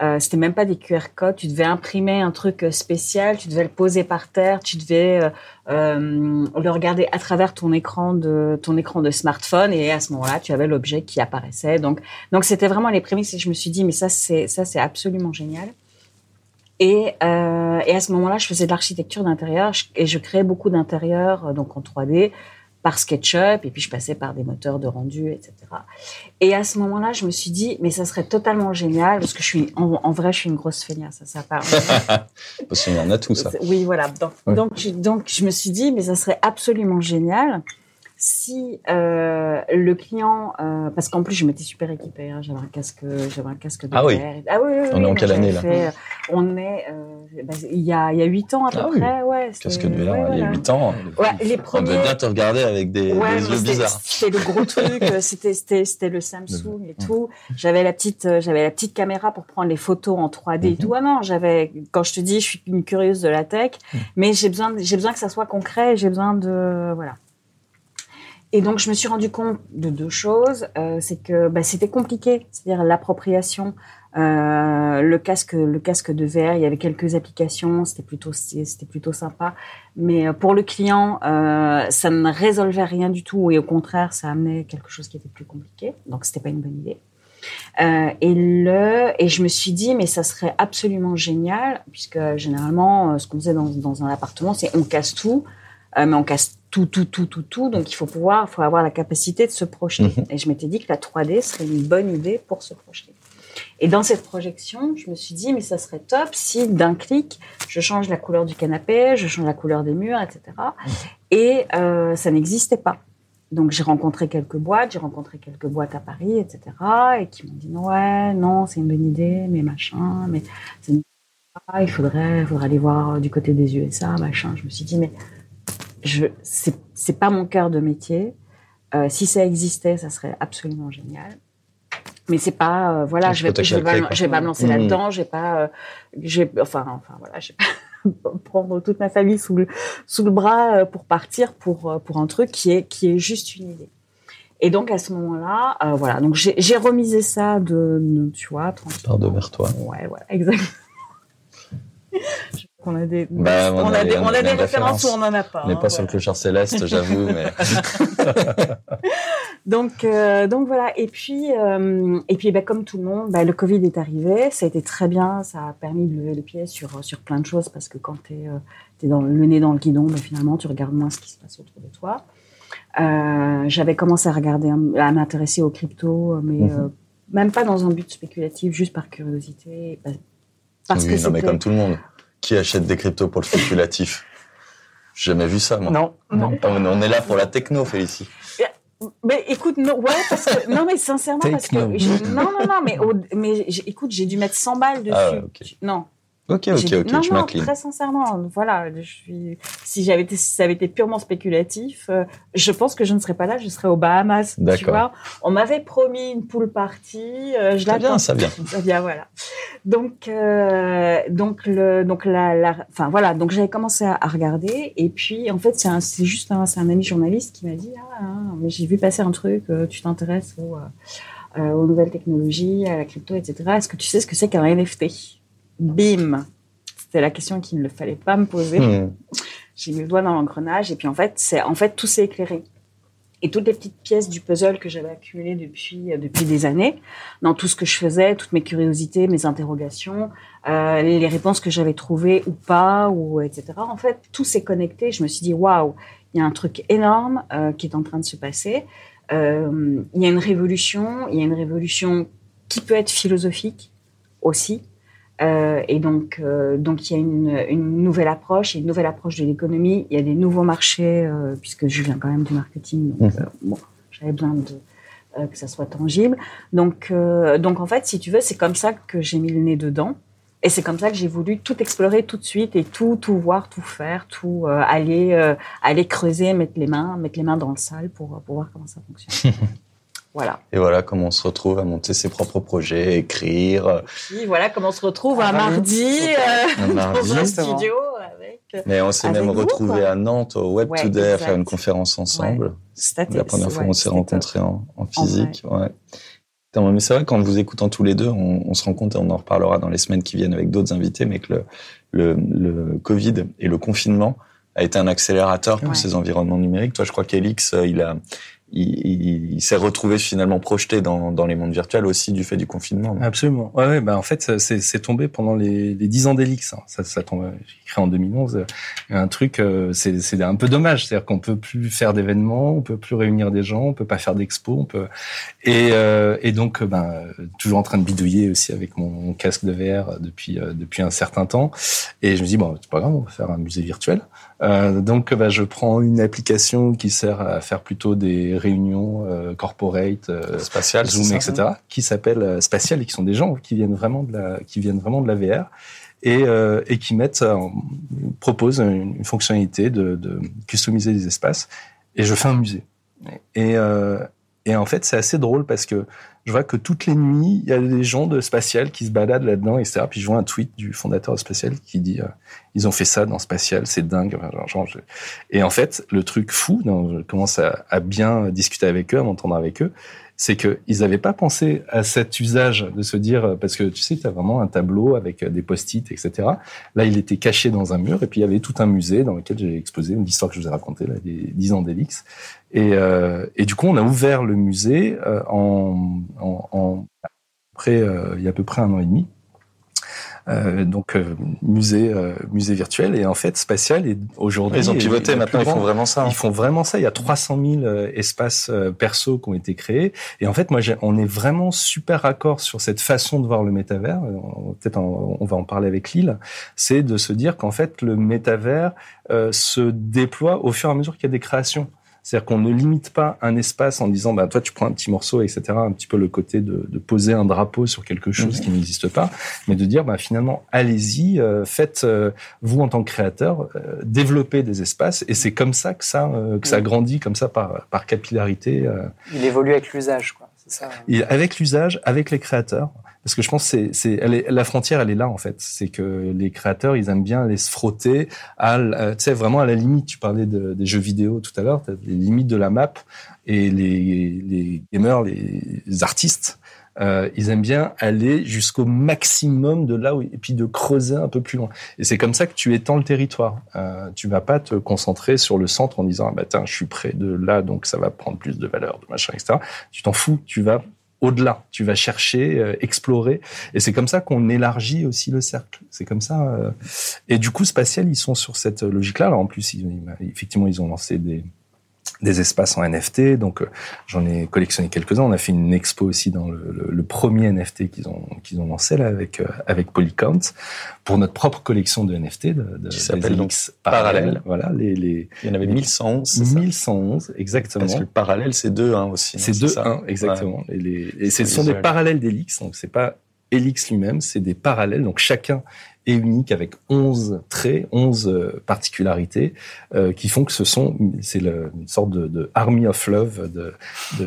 euh, c'était même pas des QR codes. Tu devais imprimer un truc spécial, tu devais le poser par terre, tu devais euh, euh, le regarder à travers ton écran de ton écran de smartphone et à ce moment-là, tu avais l'objet qui apparaissait. Donc donc c'était vraiment les prémices et je me suis dit mais ça c'est ça c'est absolument génial. Et, euh, et à ce moment-là, je faisais de l'architecture d'intérieur et je créais beaucoup d'intérieurs donc en 3D par SketchUp et puis je passais par des moteurs de rendu, etc. Et à ce moment-là, je me suis dit, mais ça serait totalement génial parce que je suis, en, en vrai, je suis une grosse feignasse, ça, ça parle. parce qu'on en a tout ça. Oui, voilà. Donc, ouais. donc, je, donc, je me suis dit, mais ça serait absolument génial si euh, le client, euh, parce qu'en plus je m'étais super équipée, hein, j'avais un casque, j'avais un casque de Ah oui. Ah oui, oui, On est en quelle année, là fait, On est, euh, bah, il y a il y a huit ans à peu Ah oui. près, ouais. Casque de verre, ouais, il y a. 8 ans. Ouais, les On devait premiers. bien te regarder avec des, Ouais, des mais yeux bizarres. C'était le gros truc, c'était c'était c'était le Samsung et tout. J'avais la petite j'avais la petite caméra pour prendre les photos en 3D et Mhm. tout. Ah non, j'avais quand je te dis je suis une curieuse de la tech, mais j'ai besoin j'ai besoin que ça soit concret, j'ai besoin de voilà. Et donc je me suis rendu compte de deux choses, euh, c'est que bah, c'était compliqué, c'est-à-dire l'appropriation. Euh, le casque, le casque de verre, il y avait quelques applications, c'était plutôt, c'était plutôt sympa. Mais euh, pour le client, euh, ça ne résolvait rien du tout et au contraire, ça amenait quelque chose qui était plus compliqué. Donc, c'était pas une bonne idée. Euh, et le, et je me suis dit, mais ça serait absolument génial, puisque généralement, euh, ce qu'on faisait dans, dans un appartement, c'est on casse tout, euh, mais on casse tout, tout, tout, tout, tout. Donc, il faut pouvoir, il faut avoir la capacité de se projeter. Et je m'étais dit que la 3D serait une bonne idée pour se projeter. Et dans cette projection, je me suis dit, mais ça serait top si d'un clic, je change la couleur du canapé, je change la couleur des murs, etc. Et euh, ça n'existait pas. Donc j'ai rencontré quelques boîtes, j'ai rencontré quelques boîtes à Paris, etc. Et qui m'ont dit, ouais, non, c'est une bonne idée, mais machin, mais c'est une- il faudrait, il faudrait aller voir du côté des USA, machin. Je me suis dit, mais je, c'est, pas mon cœur de métier. Euh, si ça existait, ça serait absolument génial. Mais c'est pas, euh, voilà, Donc, je vais, je vais, pas, quoi. je vais pas me lancer Mmh. là-dedans. J'ai pas, euh, j'ai, enfin, enfin voilà, j'ai pas prendre toute ma famille sous le sous le bras euh, pour partir pour pour un truc qui est qui est juste une idée. Et donc à ce moment-là, euh, voilà, donc j'ai remisé ça de, de- tu vois, tranquille. Par devers toi. Ouais, voilà, exactement. Qu'on a des, Bah, on, a des, on a des références où on en a pas. On n'est hein, pas sur le clochard céleste, j'avoue, mais Donc, euh, donc voilà. Et puis, euh, et puis, bah, comme tout le monde, bah, le Covid est arrivé. Ça a été très bien. Ça a permis de lever le pied sur sur plein de choses parce que quand t'es es dans le nez dans le guidon, bah, finalement, tu regardes moins ce qui se passe autour de toi. Euh, J'avais commencé à regarder, à m'intéresser aux cryptos, mais Mhm. euh, même pas dans un but spéculatif, juste par curiosité, pa- parce oui, que non, mais comme tout le monde. Qui achète des cryptos pour le spéculatif? J'ai jamais vu ça, moi. Non. Non. On on est là pour la techno, Félicie. Mais écoute, non, ouais, parce que, non, mais sincèrement, parce que, non, non, non, mais, mais écoute, j'ai dû mettre 100 balles dessus. Ah ouais, ok. Non. Ok, ok, dit- ok, non, tu non, très sincèrement, voilà, je suis, si j'avais été, si ça avait été purement spéculatif, euh, je pense que je ne serais pas là, je serais aux Bahamas. Tu vois, on m'avait promis une pool party, euh, je Ça vient, ça vient. Ça vient, voilà. Donc, euh, donc le, donc la, la, enfin voilà, donc j'avais commencé à, à regarder et puis en fait c'est juste un, c'est un ami journaliste qui m'a dit ah hein, mais j'ai vu passer un truc, tu t'intéresses aux, aux nouvelles technologies, à la crypto, etc. Est-ce que tu sais ce que c'est qu'un NFT Bim, c'était la question qu'il ne fallait pas me poser. Hmm. J'ai mis le doigt dans l'engrenage et puis en fait, c'est en fait tout s'est éclairé. Et toutes les petites pièces du puzzle que j'avais accumulées depuis euh, depuis des années, dans tout ce que je faisais, toutes mes curiosités, mes interrogations, euh, les réponses que j'avais trouvées ou pas, ou etc. En fait, tout s'est connecté. Je me suis dit waouh, il y a un truc énorme euh, qui est en train de se passer. Euh, il y a une révolution. Il y a une révolution qui peut être philosophique aussi. Euh, et donc, euh, donc il y a une, une nouvelle approche, une nouvelle approche de l'économie. Il y a des nouveaux marchés, euh, puisque je viens quand même du marketing. Donc, Mhm. bon, j'avais besoin de que ça soit tangible. Donc, donc en fait, si tu veux, c'est comme ça que j'ai mis le nez dedans. Et c'est comme ça que j'ai voulu tout explorer tout de suite et tout, tout voir, tout faire, tout aller, aller creuser, mettre les mains, mettre les mains dans le sale pour, pour voir comment ça fonctionne. voilà. Et voilà comment on se retrouve à monter ses propres projets, écrire. euh, Puis voilà comment on se retrouve un Ah, mardi, euh, Un dans mardi. un Exactement. studio avec euh, Mais on s'est même retrouvé à Nantes au Web Ouais, Today à faire une conférence ensemble. Statis. La première fois Ouais, on s'est rencontrés en, en physique. Ouais. Mais c'est vrai qu'en vous écoutant tous les deux, on, on se rend compte et on en reparlera dans les semaines qui viennent avec d'autres invités, mais que le, le, le Covid et le confinement a été un accélérateur pour Ouais. ces environnements numériques. Toi, je crois qu'Elix, euh, il a, il, il- il s'est retrouvé finalement projeté dans, dans les mondes virtuels aussi du fait du confinement. Absolument. Ouais, ouais, bah en fait, c'est tombé pendant les, les 10 ans d'Elix. hein. Ça, ça tombe. J'ai créé en 2011 euh, un truc. euh, c'est un peu dommage, c'est-à-dire qu'on peut plus faire d'événements, on peut plus réunir des gens, on peut pas faire d'expos, on peut. Et, euh, et donc, ben, toujours en train de bidouiller aussi avec mon, mon casque de VR depuis euh, depuis un certain temps. Et je me dis bon, c'est pas grave, on va faire un musée virtuel. Euh, donc, bah, je prends une application qui sert à faire plutôt des réunions euh, corporate, euh, Spatial, Zoom, etc., qui s'appelle euh, Spatial et qui sont des gens qui viennent vraiment de la, qui viennent vraiment de la VR et, euh, et qui mettent, euh, proposent une, une fonctionnalité de, de customiser des espaces. Et je fais un musée. Et, euh, et en fait, c'est assez drôle parce que je vois que toutes les nuits, il y a des gens de Spatial qui se baladent là-dedans, etc. Puis je vois un tweet du fondateur de Spatial qui dit euh, ils ont fait ça dans Spatial, c'est dingue. Et en fait, le truc fou, je commence à, bien discuter avec eux, à m'entendre avec eux, c'est qu'ils n'avaient pas pensé à cet usage de se dire, euh, parce que tu sais, tu as vraiment un tableau avec euh, des post-it, etc. Là, il était caché dans un mur, et puis il y avait tout un musée dans lequel j'ai exposé une histoire que je vous ai racontée, là, des 10 ans d'Elix. Et, euh, et du coup, on a ouvert le musée euh, en, en, en après, euh, il y a à peu près un an et demi. Euh, donc euh, musée euh, musée virtuel et en fait spatial et aujourd'hui Ils ont pivoté maintenant, ils font vraiment ça. hein. Ils font vraiment ça. Il y a 300 000 euh, espaces perso qui ont été créés. Et en fait, moi, on est vraiment super raccord sur cette façon de voir le métavers. Peut-être on va en parler avec Lille. C'est de se dire qu'en fait, le métavers euh, se déploie au fur et à mesure qu'il y a des créations. C'est-à-dire qu'on ne limite pas un espace en disant, bah, toi, tu prends un petit morceau, etc. Un petit peu le côté de, de poser un drapeau sur quelque chose Mhm. qui n'existe pas, mais de dire, bah, finalement, allez-y, euh, faites, euh, vous en tant que créateur, euh, développer des espaces. Et c'est comme ça que ça, euh, que ça Mhm. grandit, comme ça, par, par capillarité. euh, Il évolue avec l'usage, quoi. C'est ça. et avec l'usage, avec les créateurs, parce que je pense que c'est, la frontière, elle est là en fait. C'est que les créateurs, ils aiment bien aller se frotter à, euh, tu sais, vraiment à la limite. Tu parlais de- des jeux vidéo tout à l'heure, les limites de la map et les, les gamers, les, artistes. euh, ils aiment bien aller jusqu'au maximum de là où, et puis de creuser un peu plus loin. Et c'est comme ça que tu étends le territoire. Euh, tu vas pas te concentrer sur le centre en disant ah bah tiens, je suis près de là, donc ça va prendre plus de valeur, de machin, etc. Tu t'en fous, tu vas au-delà, tu vas chercher, euh, explorer, et c'est comme ça qu'on élargit aussi le cercle. C'est comme ça. euh, Et du coup, spatial, ils sont sur cette logique-là. Alors en plus, ils, effectivement, ils ont lancé des des espaces en NFT, donc euh, j'en ai collectionné quelques-uns. On a fait une expo aussi dans le, le- le premier NFT qu'ils ont qu'ils ont lancé là avec euh, avec Polycount pour notre propre collection de NFT de, de Qui s'appelle donc Parallèle. Voilà les les Il y en avait 1111, c'est ça? 1111 exactement. Parce que le parallèle, c'est 2-1 aussi. hein, C'est deux ça? 1 exactement. Et, les, et ce C'est sont des parallèles d'Elix, donc c'est pas Elix lui-même, c'est des parallèles. Donc chacun unique avec 11 traits, 11 euh, particularités euh, qui font que ce sont c'est une sorte de, de army of love de-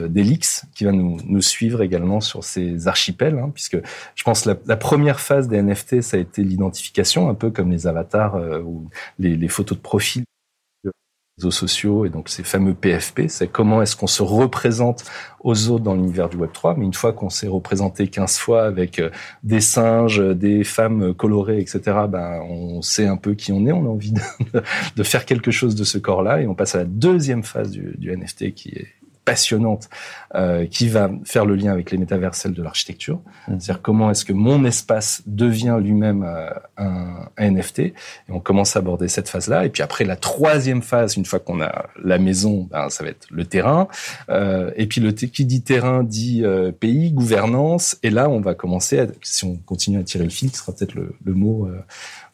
d'Elix qui va nous nous suivre également sur ces archipels, hein, puisque je pense la, la première phase des NFT ça a été l'identification, un peu comme les avatars euh, ou les, les photos de profil réseaux sociaux et donc ces fameux PFP, c'est comment est-ce qu'on se représente aux autres dans l'univers du Web 3, mais une fois qu'on s'est représenté 15 fois avec euh, des singes, des femmes colorées, etc., ben, on sait un peu qui on est, on a envie de, faire quelque chose de ce corps-là et on passe à la deuxième phase du NFT qui est passionnante, euh, qui va faire le lien avec les métavers, celle de l'architecture. Mhm. C'est-à-dire comment est-ce que mon espace devient lui-même euh, un, un NFT. Et on commence à aborder cette phase-là. Et puis après, la troisième phase, une fois qu'on a la maison, ben, ça va être le terrain. Euh, et puis le qui dit terrain dit euh, pays, gouvernance. Et là, on va commencer, à, si on continue à tirer le fil, qui sera peut-être le, le mot, euh,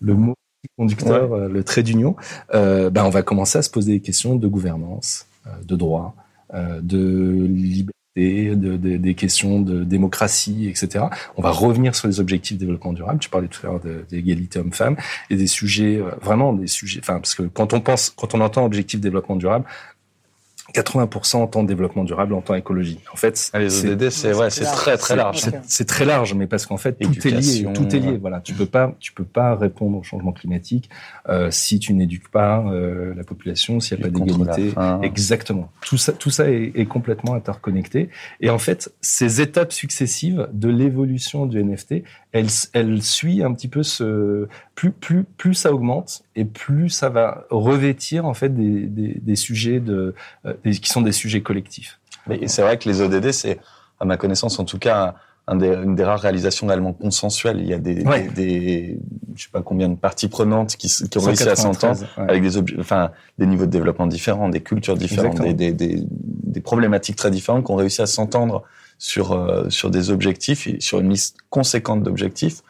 le mot conducteur, euh, le trait d'union, euh, ben, on va commencer à se poser des questions de gouvernance, euh, de droit, de liberté, de, de- des questions de démocratie, etc. On va revenir sur les objectifs de développement durable. Tu parlais tout à l'heure d'égalité homme-femme et des sujets, euh, vraiment des sujets, enfin, parce que quand on pense, quand on entend objectif développement durable, 80% entend développement durable, entend écologie. En fait, Ah, Les c'est- ODD, c'est ouais, très très large. C'est- très large, mais parce qu'en fait tout est lié, tout est lié. Voilà, tu peux pas, tu peux pas répondre au changement climatique euh, si tu n'éduques pas euh, la population, s'il n'y a pas d'égalité. Exactement. Tout ça, tout ça est, est complètement interconnecté. Et en fait, ces étapes successives de l'évolution du NFT, elles, elles suivent un petit peu ce plus plus plus ça augmente et plus ça va revêtir en fait des, des, des sujets de, euh, des- qui sont des sujets collectifs. Mais c'est vrai que les ODD, c'est, à ma connaissance, en tout cas, un des, une des rares réalisations réellement consensuelles. Il y a des, Ouais. des, des- je sais pas combien de parties prenantes qui, qui ont réussi à 193, s'entendre ouais. avec des objets, enfin, des niveaux de développement différents, des cultures différentes, des, des problématiques très différentes qui ont réussi à s'entendre sur, euh, sur des objectifs, et sur une liste conséquente d'objectifs.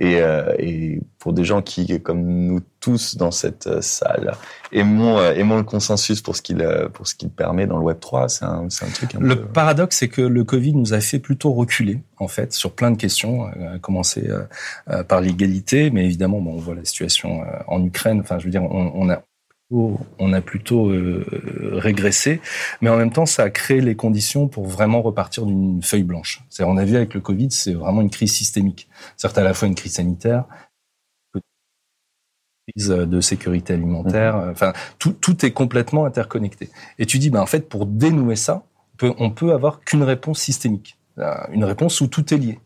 Et, euh, et pour des gens qui, comme nous tous dans cette euh, salle, aimons, euh, aimons le consensus pour ce qu'il euh, pour ce qu'il permet dans le Web 3, c'est un, c'est un truc un Le peu... paradoxe, c'est que le Covid nous a fait plutôt reculer, en fait, sur plein de questions, à commencer par l'égalité, mais évidemment, bon, on voit la situation euh, en Ukraine. Enfin, je veux dire, on, on a on a plutôt euh, régressé, mais en même temps, ça a créé les conditions pour vraiment repartir d'une feuille blanche. C'est-à-dire, on a vu avec le Covid, c'est vraiment une crise systémique. Certes, à la fois une crise sanitaire, une crise de sécurité alimentaire. euh, Enfin, tout, tout est complètement interconnecté. Et tu dis, ben en fait, pour dénouer ça, on peut, on peut avoir qu'une réponse systémique, Euh, une réponse où tout est lié.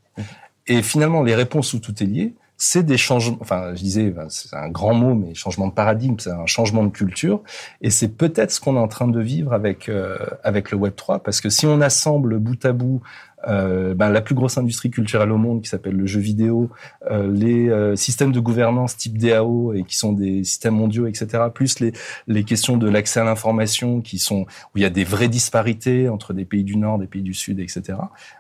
Et finalement, les réponses où tout est lié, c'est des changements. Enfin, je disais, ben, c'est un grand mot, mais changement de paradigme, c'est un changement de culture. Et c'est peut-être ce qu'on est en train de vivre avec euh, avec le Web 3, parce que si on assemble bout à bout euh, ben, la plus grosse industrie culturelle au monde, qui s'appelle le jeu vidéo, euh, les euh, systèmes de gouvernance type DAO et qui sont des systèmes mondiaux, etc., plus les les questions de l'accès à l'information, qui sont où il y a des vraies disparités entre des pays du Nord, des pays du Sud, etc.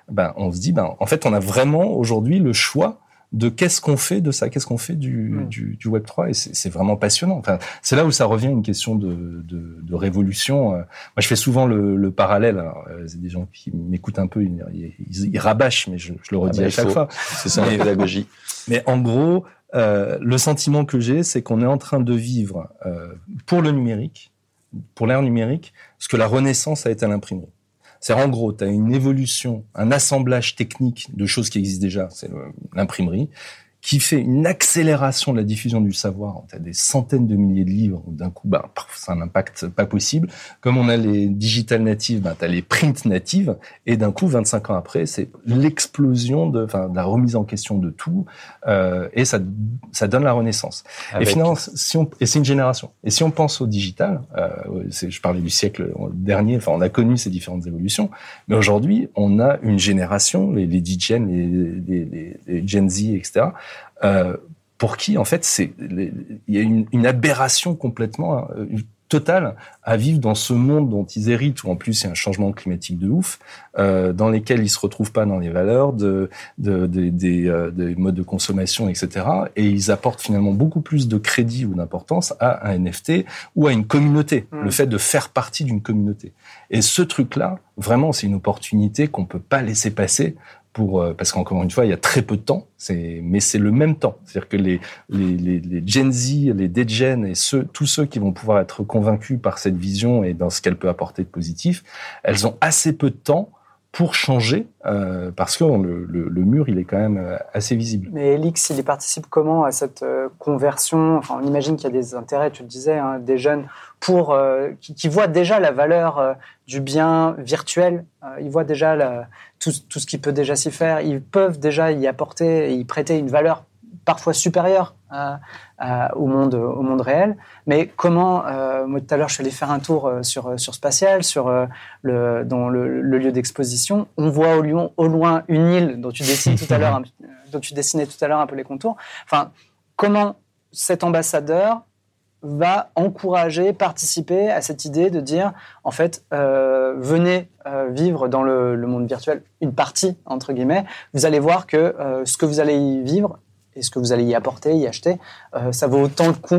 Ben, on se dit, ben, en fait, on a vraiment aujourd'hui le choix de qu'est-ce qu'on fait de ça, qu'est-ce qu'on fait du, du, du Web 3 et c'est c'est vraiment passionnant. Enfin, c'est là où ça revient à une question de, de, de révolution. Euh, Moi, je fais souvent le, le parallèle. Alors, euh, c'est des gens qui m'écoutent un peu, ils, ils, ils rabâchent, mais je, je le redis bah, à chaque faut. fois. C'est ça la Mais- pédagogie. Mais en gros, euh, le sentiment que j'ai, c'est qu'on est en train de vivre euh, pour le numérique, pour l'ère numérique, ce que la Renaissance a été à l'imprimerie. C'est en gros, tu as une évolution, un assemblage technique de choses qui existent déjà, c'est le- l'imprimerie, qui fait une accélération de la diffusion du savoir. Tu as des centaines de milliers de livres, où d'un coup, paf, c'est un impact pas possible. Comme on a les digital natives, bah, tu as les print natives, et d'un coup, 25 ans après, c'est l'explosion de, enfin, de la remise en question de tout, euh, et ça, ça donne la renaissance. Avec- Et finalement, si on, et c'est une génération. Et si on pense au digital, euh, je parlais du siècle dernier, enfin, on a connu ces différentes évolutions, mais aujourd'hui, on a une génération, les, les, les, les, les Gen Z, etc., euh, pour qui, en fait, c'est, il y a une, une aberration complètement euh, totale à vivre dans ce monde dont ils héritent, où en plus il y a un changement climatique de ouf, euh, dans lesquels ils se retrouvent pas dans les valeurs de, de, de- des, euh, des modes de consommation, etc. Et ils apportent finalement beaucoup plus de crédit ou d'importance à un NFT ou à une communauté, Mm. le fait de faire partie d'une communauté. Et ce truc-là, vraiment, c'est une opportunité qu'on peut pas laisser passer pour euh, parce qu'encore une fois, il y a très peu de temps, mais c'est le même temps. C'est-à-dire que les les les, les Gen Z, les Degen et ceux tous ceux qui vont pouvoir être convaincus par cette vision et dans ce qu'elle peut apporter de positif, elles ont assez peu de temps pour changer euh, parce que le, le, le mur il est quand même euh, assez visible. Mais Elix, il y participe comment à cette euh, conversion? Enfin, on imagine qu'il y a des intérêts, tu le disais, hein, des jeunes pour euh, qui, qui voient déjà la valeur euh, du bien virtuel. Ils voient déjà la- tout, tout ce qui peut déjà s'y faire. Ils peuvent déjà y apporter et y prêter une valeur parfois supérieure à- à- au monde au monde réel. Mais comment euh, Moi, tout à l'heure, je suis allé faire un tour euh, sur sur Spatial, sur euh, le dans le, le lieu d'exposition. On voit au, Lyon, au loin une île dont tu dessines tout à l'heure, dont tu dessinais tout à l'heure un peu les contours. Enfin, comment cet ambassadeur va encourager, participer à cette idée de dire, en fait, euh, venez euh, vivre dans le, le monde virtuel une partie, entre guillemets, vous allez voir que euh, ce que vous allez y vivre et ce que vous allez y apporter, y acheter, euh, ça vaut autant le coup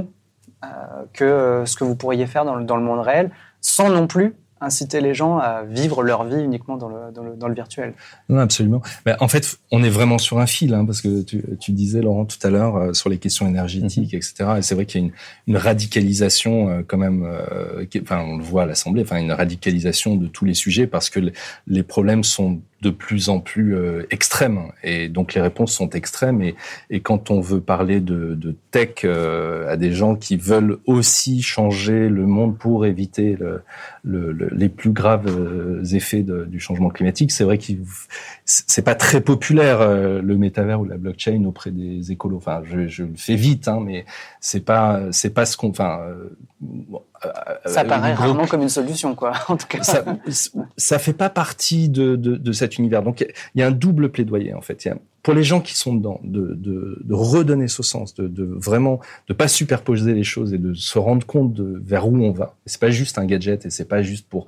euh, que euh, ce que vous pourriez faire dans le, dans le monde réel, sans non plus inciter les gens à vivre leur vie uniquement dans le, dans le, dans le virtuel. Non, absolument. Mais en fait, on est vraiment sur un fil, hein, parce que tu, tu disais, Laurent, tout à l'heure, euh, sur les questions énergétiques, etc. Et c'est vrai qu'il y a une, une radicalisation, euh, quand même, euh, qui- enfin, on le voit à l'Assemblée, enfin, une radicalisation de tous les sujets, parce que le- les problèmes sont de plus en plus euh, extrêmes. Et donc les réponses sont extrêmes. Et, et quand on veut parler de, de tech euh, à des gens qui veulent aussi changer le monde pour éviter le, le, les plus graves euh, effets de, du changement climatique, c'est vrai que c'est pas très populaire euh, le métavers ou la blockchain auprès des écolos. Enfin, je, je le fais vite, hein, mais c'est pas c'est pas ce qu'on. Enfin, ça paraît rarement comme une solution, quoi. En tout cas, ça, ça fait pas partie de, de, de cet univers. Donc, il y a un double plaidoyer en fait. Il y a, pour les gens qui sont dedans, de, de, de redonner ce sens, de, de, vraiment de pas superposer les choses et de se rendre compte de vers où on va. C'est pas juste un gadget et c'est pas juste pour.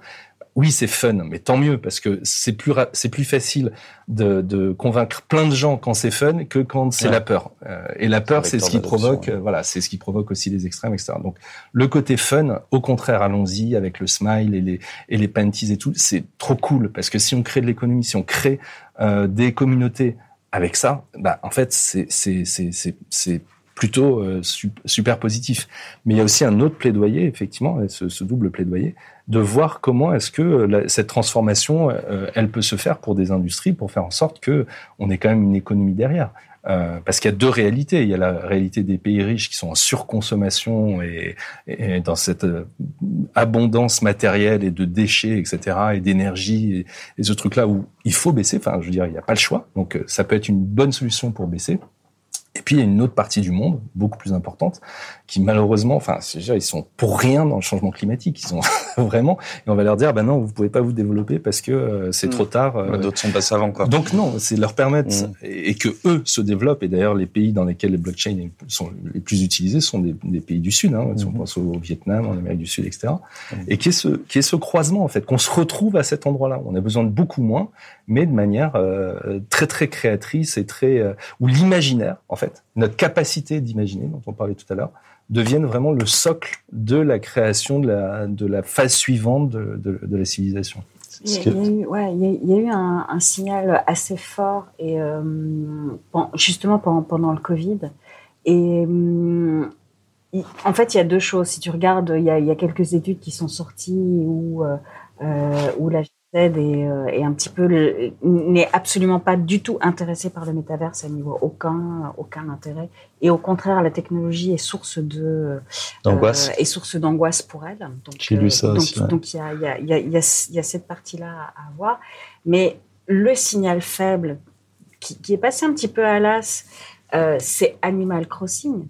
Oui, c'est fun, mais tant mieux parce que c'est plus c'est plus facile de, de, convaincre plein de gens quand c'est fun que quand c'est ouais. la peur. Euh, et la peur, c'est ce qui provoque, voilà, c'est ce qui provoque aussi les extrêmes, etc. Donc le côté fun, au contraire, allons-y avec le smile et les et les panties et tout, c'est trop cool parce que si on crée de l'économie, si on crée euh, des communautés avec ça, bah, en fait, c'est plutôt euh, super positif. Mais il y a aussi un autre plaidoyer, effectivement, ce, ce double plaidoyer, de voir comment est-ce que la, cette transformation, euh, elle peut se faire pour des industries, pour faire en sorte que on ait quand même une économie derrière. Euh, parce qu'il y a deux réalités. Il y a la réalité des pays riches qui sont en surconsommation et, et dans cette euh, abondance matérielle et de déchets, etc., et d'énergie et, et, ce truc-là où il faut baisser. Enfin, je veux dire, il n'y a pas le choix. Donc, ça peut être une bonne solution pour baisser. Et puis il y a une autre partie du monde, beaucoup plus importante, qui malheureusement, enfin, ils sont pour rien dans le changement climatique. Ils sont vraiment, et on va leur dire, ben non, vous pouvez pas vous développer parce que euh, c'est mmh. trop tard. Euh, D'autres sont passés avant, quoi. Donc non, c'est leur permettre mmh. et, et, que eux se développent. Et d'ailleurs, les pays dans lesquels les blockchains sont les plus utilisés sont des, des pays du Sud. Hein, si on pense au Vietnam, en Amérique du Sud, etc. Mmh. Et qui est ce, qui est ce croisement en fait, qu'on se retrouve à cet endroit-là. On a besoin de beaucoup moins, mais de manière euh, très très créatrice et très euh, où l'imaginaire, en fait, notre capacité d'imaginer, dont on parlait tout à l'heure, deviennent vraiment le socle de la création de la, de la phase suivante de, de, de la civilisation. Il y, a, il, y a eu, ouais, il, y a, il y a eu un, un, signal assez fort et euh, justement pendant, pendant le Covid. Et euh, en fait, il y a deux choses. Si tu regardes, il y a, il y a quelques études qui sont sorties où, euh, où la et, euh, et, un petit peu n'est absolument pas du tout intéressé par le métaverse, à niveau aucun aucun intérêt et au contraire la technologie est source de d'angoisse euh, est source d'angoisse pour elle. Donc j'ai lu ça donc, aussi, ouais. donc il y a y a y a, y a cette partie là à avoir, mais le signal faible qui, qui est passé un petit peu à l'as, euh, c'est Animal Crossing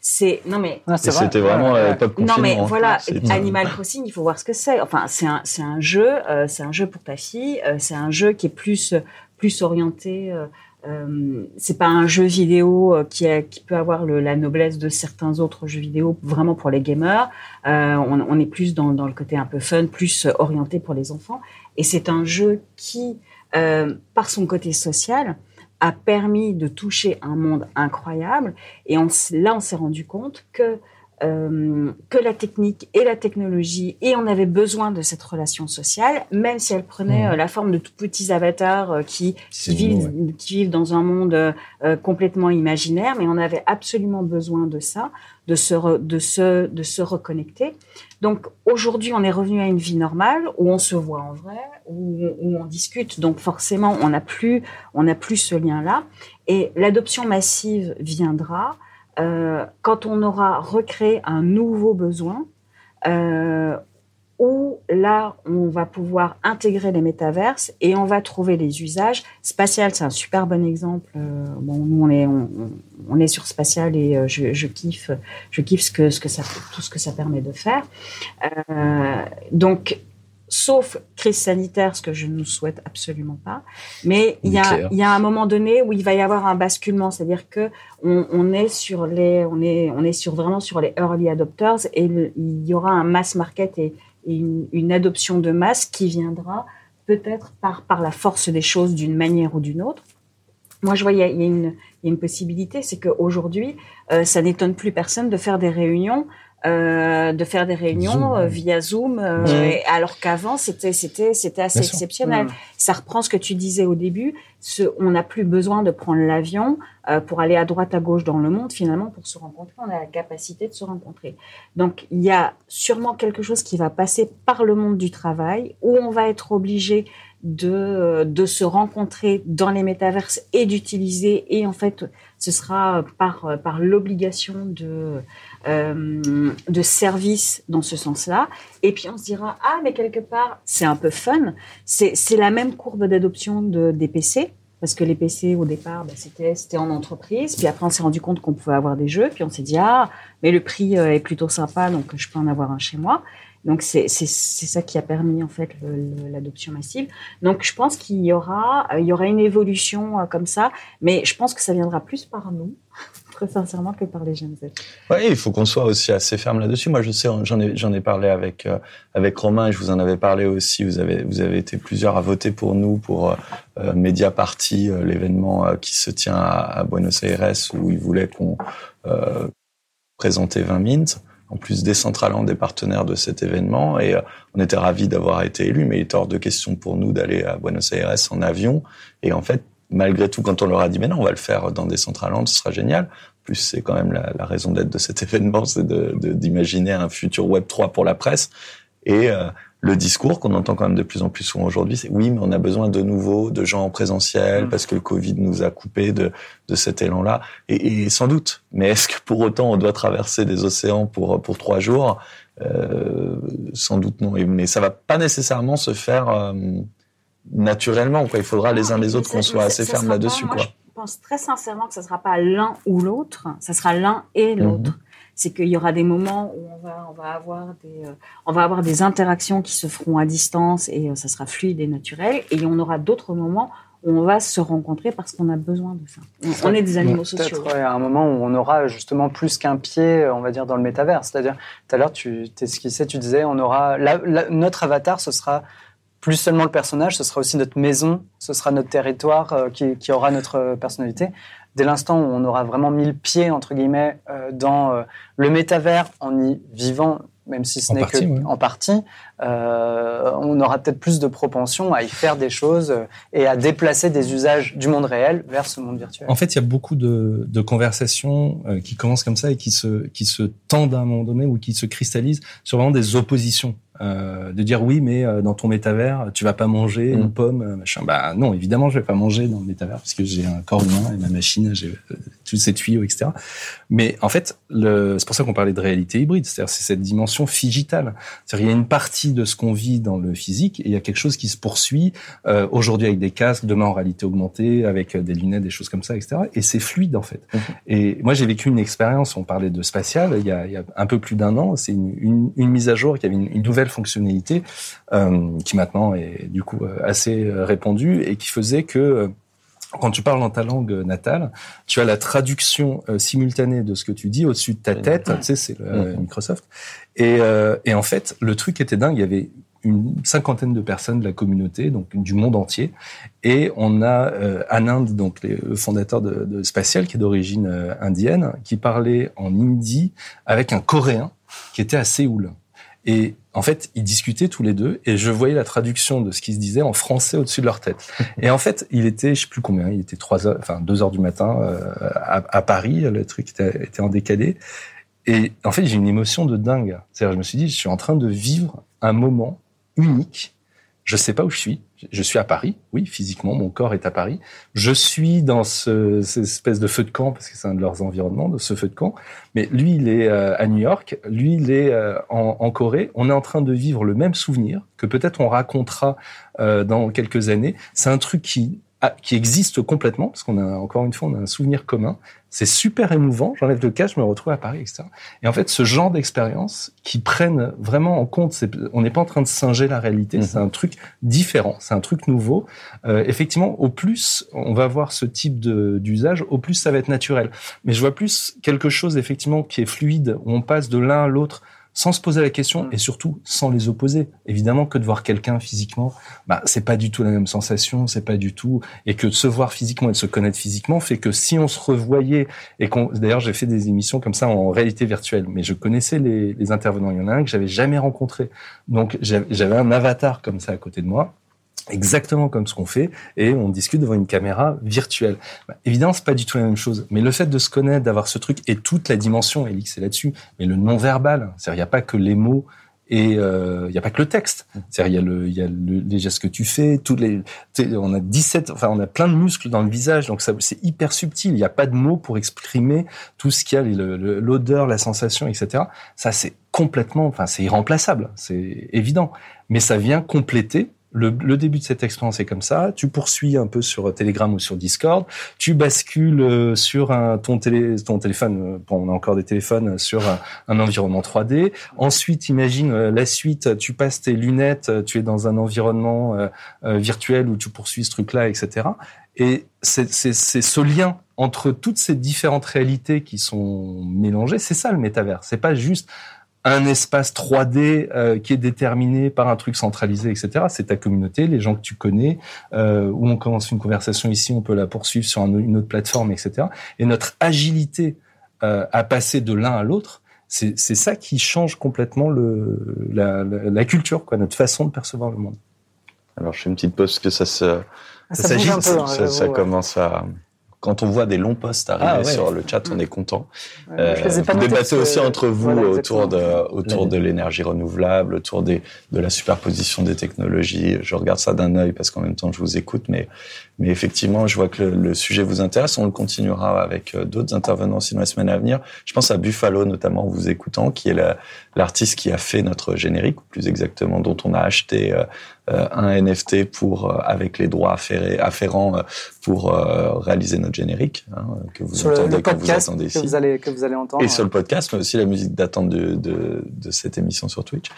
c'est non mais ah, c'était vraiment la pop non mais voilà Animal Crossing il faut voir ce que c'est. Enfin c'est un c'est un jeu euh, c'est un jeu pour ta fille euh, c'est un jeu qui est plus plus orienté euh, euh c'est pas un jeu vidéo qui, a, qui peut avoir le, la noblesse de certains autres jeux vidéo vraiment pour les gamers. Euh, on, on, est plus dans, dans le côté un peu fun plus orienté pour les enfants. Et c'est un jeu qui par son côté social a permis de toucher un monde incroyable. Et on, là, on s'est rendu compte que euh, que la technique et la technologie, et on avait besoin de cette relation sociale, même si elle prenait mmh. euh, la forme de tout petits avatars euh, qui, qui, vivent, ouais. qui vivent dans un monde complètement imaginaire, mais on avait absolument besoin de ça, de se, re, de se, de se reconnecter. Donc aujourd'hui, on est revenu à une vie normale où on se voit en vrai, où, où on discute. Donc forcément, on n'a plus, on n'a plus ce lien-là. Et l'adoption massive viendra euh, quand on aura recréé un nouveau besoin, euh, où là, on va pouvoir intégrer les métaverses et on va trouver les usages. Spatial, c'est un super bon exemple. Euh, bon, nous, on est, on, est sur spatial et je, kiffe, je kiffe ce que, ce que tout ce que ça permet de faire. Donc, sauf crise sanitaire, ce que je ne souhaite absolument pas. Mais il y, a, il y a un moment donné où il va y avoir un basculement, c'est-à-dire que on, on, est sur les, on est, on est sur vraiment sur les early adopters et le, il y aura un mass market et, et une, une, adoption de masse qui viendra peut-être par par la force des choses d'une manière ou d'une autre. Moi, je vois il y a, il y a une, il y a une possibilité, c'est qu'aujourd'hui, euh, ça n'étonne plus personne de faire des réunions euh, de faire des réunions Zoom. Euh, via Zoom, euh, ouais. alors qu'avant c'était c'était c'était assez Bien exceptionnel. Mmh. Ça reprend ce que tu disais au début. Ce, on n'a plus besoin de prendre l'avion euh, pour aller à droite à gauche dans le monde. Finalement, pour se rencontrer, on a la capacité de se rencontrer. Donc il y a sûrement quelque chose qui va passer par le monde du travail où on va être obligé de, de se rencontrer dans les métaverses et d'utiliser. Et en fait, ce sera par, par l'obligation de, euh, de services dans ce sens-là. Et puis on se dira, ah, mais quelque part, c'est un peu fun. C'est la même courbe d'adoption de, des PC. Parce que les PC, au départ, bah, c'était en entreprise. Puis après, on s'est rendu compte qu'on pouvait avoir des jeux. Puis on s'est dit, ah, mais le prix euh, est plutôt sympa, donc je peux en avoir un chez moi. Donc c'est ça qui a permis en fait l'adoption massive. Donc je pense qu'il y aura euh, il y aura une évolution euh, comme ça, mais je pense que ça viendra plus par nous très sincèrement que par les jeunes Oui, il faut qu'on soit aussi assez ferme là-dessus. Moi, je sais, j'en ai, parlé avec euh, avec Romain je vous en avais parlé aussi. Vous avez vous avez été plusieurs à voter pour nous pour euh, Media Party, l'événement qui se tient à, Buenos Aires où ils voulaient qu'on présente 20 Mint en plus décentralant des partenaires de cet événement. Et euh, on était ravis d'avoir été élus, mais il était hors de question pour nous d'aller à Buenos Aires en avion. Et en fait, malgré tout, quand on leur a dit, mais non, on va le faire dans Decentraland, ce sera génial. Plus, c'est quand même la, la raison d'être de cet événement, c'est d'imaginer un futur Web 3 pour la presse. Et euh, le discours qu'on entend quand même de plus en plus souvent aujourd'hui, c'est oui, mais on a besoin de nouveau de gens en présentiel mmh. parce que le Covid nous a coupé de, de cet élan-là. Et, et, sans doute. Mais est-ce que pour autant on doit traverser des océans pour pour trois jours? Euh, Sans doute non. Mais ça va pas nécessairement se faire euh, naturellement. Quoi. Il faudra les uns les autres qu'on soit assez ferme là-dessus. Quoi. Je pense très sincèrement que ce sera pas l'un ou l'autre. Ça sera l'un et l'autre. Mmh c'est qu'il y aura des moments où on va, on va avoir des, euh, on va avoir des interactions qui se feront à distance et euh, ça sera fluide et naturel. Et on aura d'autres moments où on va se rencontrer parce qu'on a besoin de ça. On, est des animaux sociaux. Peut-être à un moment où on aura justement plus qu'un pied, on va dire, dans le métavers. C'est-à-dire, tout à l'heure, tu t'esquissais, tu disais, on aura notre avatar, ce sera plus seulement le personnage, ce sera aussi notre maison, ce sera notre territoire euh, qui, qui, aura notre personnalité. Dès l'instant où on aura vraiment mis le pied, entre guillemets, euh, dans euh, le métavers en y vivant, même si ce n'est que en partie, euh, on aura peut-être plus de propension à y faire des choses et à déplacer des usages du monde réel vers ce monde virtuel. En fait, il y a beaucoup de, de conversations qui commencent comme ça et qui se, qui se tendent à un moment donné ou qui se cristallisent sur vraiment des oppositions euh, de dire oui, mais euh, dans ton métavers, tu vas pas manger une mm. pomme, euh, machin. Bah non, évidemment, je vais pas manger dans le métavers parce que j'ai un corps humain et ma machine, j'ai tous ces tuyaux, etc. Mais en fait, c'est pour ça qu'on parlait de réalité hybride, c'est-à-dire c'est cette dimension digitale. C'est-à-dire il y a une partie de ce qu'on vit dans le physique et il y a quelque chose qui se poursuit aujourd'hui avec des casques, demain en réalité augmentée, avec des lunettes, des choses comme ça, etc. Et c'est fluide en fait. Mm-hmm. Et moi, j'ai vécu une expérience. On parlait de spatial il y a, il y a un peu plus d'un an. C'est une, une, une, mise à jour qui avait une, une nouvelle fonctionnalité euh, qui maintenant est du coup euh, assez euh, répandue et qui faisait que quand tu parles dans ta langue natale, tu as la traduction simultanée de ce que tu dis au-dessus de ta tête. Tu sais, c'est Microsoft. Et, et en fait, le truc était dingue. Il y avait une cinquantaine de personnes de la communauté, donc du monde entier. Et on a euh, Anand, donc le fondateur de, de Spatial, qui est d'origine indienne, qui parlait en hindi avec un Coréen qui était à Séoul. Et en fait, ils discutaient tous les deux et je voyais la traduction de ce qui se disait en français au-dessus de leur tête. Et en fait, il était, je sais plus combien, il était trois heures, enfin deux heures du matin euh, à, Paris. Le truc était, était en décalé. Et en fait, j'ai une émotion de dingue. C'est-à-dire, je me suis dit, je suis en train de vivre un moment unique je sais pas où je suis. Je suis à Paris, oui, physiquement, mon corps est à Paris. Je suis dans ce, cette espèce de feu de camp, parce que c'est un de leurs environnements, de ce feu de camp. Mais lui, il est euh, à New York, lui, il est euh, en, en, Corée. On est en train de vivre le même souvenir que peut-être on racontera euh, dans quelques années. C'est un truc qui qui existe complètement, parce qu'on a encore une fois, on a un souvenir commun. C'est super émouvant. J'enlève le cas, je me retrouve à Paris, etc. Et en fait, ce genre d'expérience qui prennent vraiment en compte, on n'est pas en train de singer la réalité. Mhm. C'est un truc différent, c'est un truc nouveau. Euh, effectivement, au plus on va avoir ce type d'usage, au plus ça va être naturel. Mais je vois plus quelque chose effectivement qui est fluide, où on passe de l'un à l'autre sans se poser la question mm. et surtout sans les opposer. Évidemment que de voir quelqu'un physiquement, bah c'est pas du tout la même sensation, c'est pas du tout et que de se voir physiquement et de se connaître physiquement fait que si on se revoyait et qu'on d'ailleurs j'ai fait des émissions comme ça en réalité virtuelle, mais je connaissais les, les intervenants, il y en a un que j'avais jamais rencontré. Donc j'avais un avatar comme ça à côté de moi exactement comme ce qu'on fait et on discute devant une caméra virtuelle. Bah, évidemment, c'est pas du tout la même chose, mais le fait de se connaître, d'avoir ce truc et toute la dimension, Elix c'est là-dessus, mais le non-verbal, c'est-à-dire il n'y a pas que les mots Et euh, il n'y a pas que le texte. C'est-à-dire, il y a, le, y a le- les gestes que tu fais, toutes les, on a 17, enfin, on a plein de muscles dans le visage, donc c'est hyper subtil. Il n'y a pas de mots pour exprimer tout ce qu'il y a, l'odeur, la sensation, etc. Ça, c'est complètement, enfin, c'est irremplaçable. C'est évident. Mais ça vient compléter le, le début de cette expérience est comme ça. Tu poursuis un peu sur Telegram ou sur Discord. Tu bascules euh, sur un, ton, télé, ton téléphone. euh, Bon, on a encore des téléphones euh, sur un, environnement 3D. Ensuite, imagine la suite. Tu passes tes lunettes. Tu es dans un environnement euh, virtuel où tu poursuis ce truc-là, etc. Et c'est ce lien entre toutes ces différentes réalités qui sont mélangées. C'est ça le métavers. C'est pas juste un espace 3D euh, qui est déterminé par un truc centralisé, etc. C'est ta communauté, les gens que tu connais, euh, où on commence une conversation ici, on peut la poursuivre sur un- une autre plateforme, etc. Et notre agilité euh, à passer de l'un à l'autre, c'est c'est ça qui change complètement le, la, la, la culture, quoi, notre façon de percevoir le monde. Alors, je fais une petite pause parce que ça se, Ah, Ça Ça, bouge un s'agite, peu. hein, ça, j'avoue, ça ouais. commence à. Quand on voit des longs posts arriver Ah ouais. sur le chat, on est content. Ouais, Euh, vous débattez aussi entre vous voilà, autour de autour de l'énergie renouvelable, autour des de la superposition des technologies. Je regarde ça d'un œil parce qu'en même temps je vous écoute, mais mais effectivement je vois que le, le sujet vous intéresse. On le continuera avec euh, d'autres intervenants aussi dans les semaines à venir. Je pense à Buffalo notamment en vous écoutant, qui est la- l'artiste qui a fait notre générique, ou plus exactement dont on a acheté euh, euh, un NFT pour euh, avec les droits afférents pour euh, réaliser notre générique hein, que vous Sur entendez le quand vous que ici. vous allez que vous allez entendre. Et sur le podcast, mais aussi la musique d'attente de, de, de cette émission sur Twitch,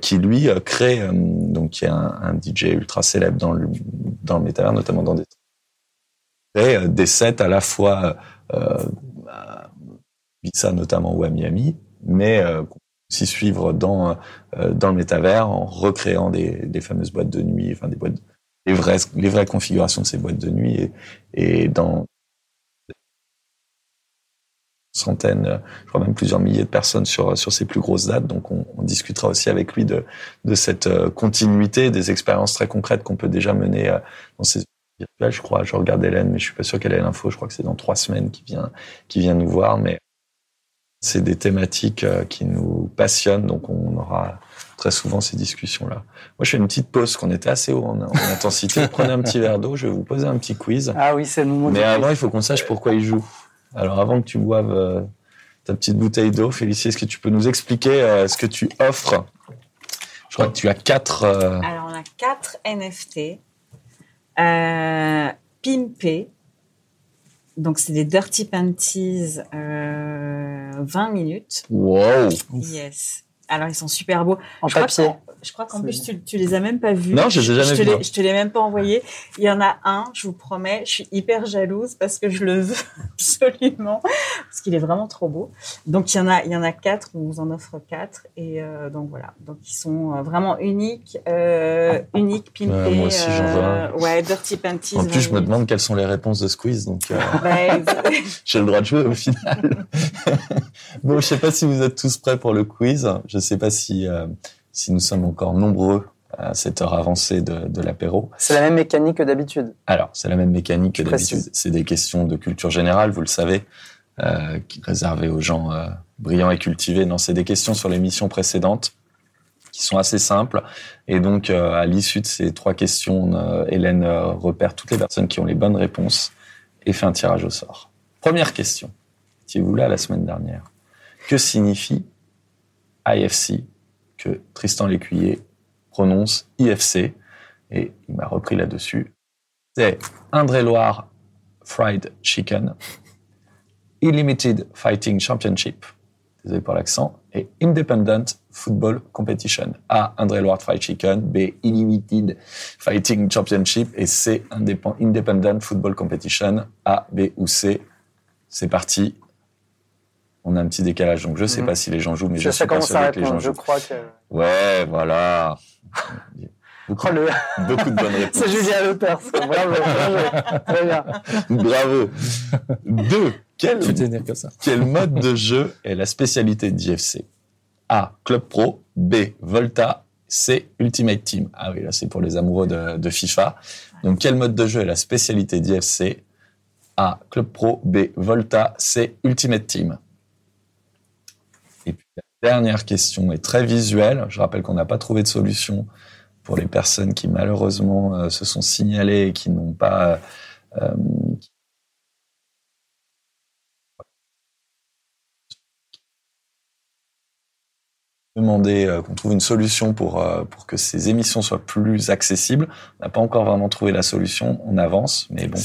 qui lui crée, donc qui est un, un DJ ultra célèbre dans le dans le métavers, notamment dans euh, des sets à la fois euh, notamment ou à Miami, mais euh, suivre dans euh, dans le métavers en recréant des, des fameuses boîtes de nuit, enfin des boîtes, les vraies les vraies configurations de ces boîtes de nuit et, et dans centaines, je crois même plusieurs milliers de personnes sur sur ces plus grosses dates. Donc on, on discutera aussi avec lui de de cette euh, continuité, des expériences très concrètes qu'on peut déjà mener dans ces Je crois, je regarde Hélène, mais je suis pas sûr qu'elle ait l'info. Je crois que c'est dans trois semaines qu'il vient qui vient nous voir, mais c'est des thématiques euh, qui nous passionnent, donc on aura très souvent ces discussions-là. Moi, je fais une petite pause, qu'on était assez haut en, en intensité. Prenez un petit verre d'eau, je vais vous poser un petit quiz. Ah oui, c'est le moment. Mais avant, il faut qu'on sache pourquoi il joue. Alors, avant que tu boives euh, ta petite bouteille d'eau, Félicie, est-ce que tu peux nous expliquer euh, ce que tu offres? Je crois que tu as quatre. euh, Alors, on a quatre NFT. Euh, pimpés. Donc, c'est des Dirty Panties euh, 20 minutes. Wow Yes. Alors, ils sont super beaux. en Je papier. Je crois qu'en plus, tu, tu les as même pas vus. Non, je les ai jamais vus, non. Je te l'ai même pas envoyé. Il y en a un, je vous promets, je suis hyper jalouse parce que je le veux absolument parce qu'il est vraiment trop beau. Donc il y en a, il y en a quatre, on vous en offre quatre et euh, donc voilà. Donc ils sont euh, vraiment uniques, euh, uniques, pimpés. Ouais, moi aussi, j'en veux un. euh, Ouais, dirty panties. En plus, je me 20 demande quelles sont les réponses de ce quiz, donc euh, j'ai le droit de jouer au final. bon, je sais pas si vous êtes tous prêts pour le quiz. Je sais pas si euh, si nous sommes encore nombreux à cette heure avancée de, de l'apéro. C'est la même mécanique que d'habitude. Alors, c'est la même mécanique que d'habitude. C'est des questions de culture générale, vous le savez, euh, réservées aux gens euh, brillants et cultivés. Non, c'est des questions sur l'émission précédente qui sont assez simples. Et donc, euh, à l'issue de ces trois questions, on, euh, Hélène euh, repère toutes les personnes qui ont les bonnes réponses et fait un tirage au sort. Première question. Étiez-vous là la semaine dernière? Que signifie IFC que Tristan Lécuyer prononce IFC Et il m'a repris là-dessus. C'est Indre-et-Loire Fried Chicken, Unlimited Fighting Championship, désolé pour l'accent, et Independent Football Competition. A. Indre-et-Loire Fried Chicken, B. Unlimited Fighting Championship, et C. Indep- Independent Football Competition. A, B ou C. C'est parti. On a un petit décalage, donc je sais Mhm. pas si les gens jouent, mais je, ça suis commence à persuadé que les gens répondre. Je jouent. crois que. Ouais, voilà. Beaucoup, Oh, le... beaucoup de bonnes réponses. C'est Julien Lepers. Bravo, bravo. Très bien. Bravo. Deux. Quel, Tu t'es comme ça. quel mode de jeu est la spécialité d'IFC A. Club Pro. B. Volta. C. Ultimate Team. Ah oui, là, c'est pour les amoureux de, de FIFA. Donc, quel mode de jeu est la spécialité d'IFC A. Club Pro. B. Volta. C. Ultimate Team. Et puis, la Dernière question est très visuelle. Je rappelle qu'on n'a pas trouvé de solution pour les personnes qui malheureusement euh, se sont signalées et qui n'ont pas euh, euh, qu'on trouve une solution pour euh, pour que ces émissions soient plus accessibles. On n'a pas encore vraiment trouvé la solution. On avance, mais bon.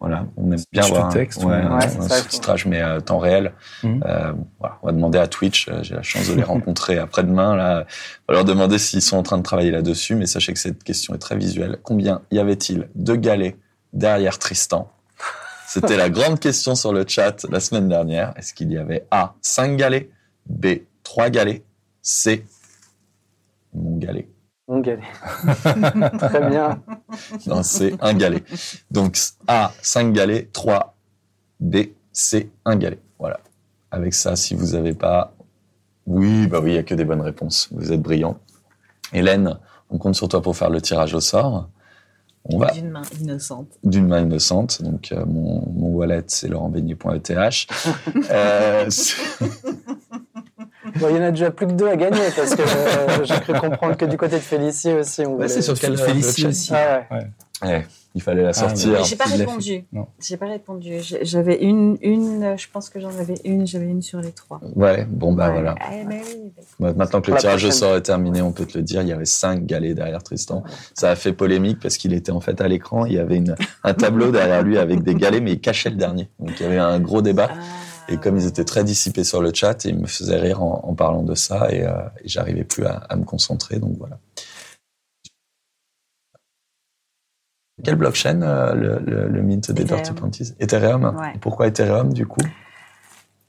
Voilà, on aime bien Sur voir un, texte, ouais, ouais. un- sous-titrage, mais euh, temps réel. Mhm. Euh, voilà, on va demander à Twitch. euh, J'ai la chance de les rencontrer après-demain. Là, on va leur demander s'ils sont en train de travailler là-dessus. Mais sachez que cette question est très visuelle. Combien y avait-il de galets derrière Tristan? C'était la grande question sur le chat la semaine dernière. Est-ce qu'il y avait A 5 galets, B 3 galets, C mon galet? Mon galet. Très bien. Non, c'est un galet. Donc A 5 galets, 3 B C 1 galet. Voilà. Avec ça, si vous avez pas Oui, bah oui, il y a que des bonnes réponses. Vous êtes brillant. Hélène, on compte sur toi pour faire le tirage au sort. On va D'une main innocente. d'une main innocente. Donc, euh, mon, mon wallet, c'est laurentbeignet.eth. euh, c'est- Bon, il y en a déjà plus que deux à gagner parce que euh, j'ai cru comprendre que du côté de Félicie aussi. On Ouais, c'est sur quel Félicie aussi. Ah ouais. ouais, il fallait la Ah, sortir. J'ai pas répondu. J'ai pas répondu. J'avais une, une, je pense que j'en avais une, j'avais une sur les trois. Ouais, bon, bah Ouais. voilà. Ah, Maintenant que le tirage au sort est terminé, on peut te le dire, il y avait cinq galets derrière Tristan. Ça a fait polémique parce qu'il était en fait à l'écran, il y avait une, un tableau derrière lui avec des galets, mais il cachait le dernier. Donc il y avait un gros débat. ah, Et comme ils étaient très dissipés sur le chat, ils me faisaient rire en, en parlant de ça et, euh, et j'arrivais plus à, à me concentrer. Donc voilà. Quelle blockchain euh, le, le, le mint des Ethereum. Dirty Panties Ethereum. Ouais. Pourquoi Ethereum du coup?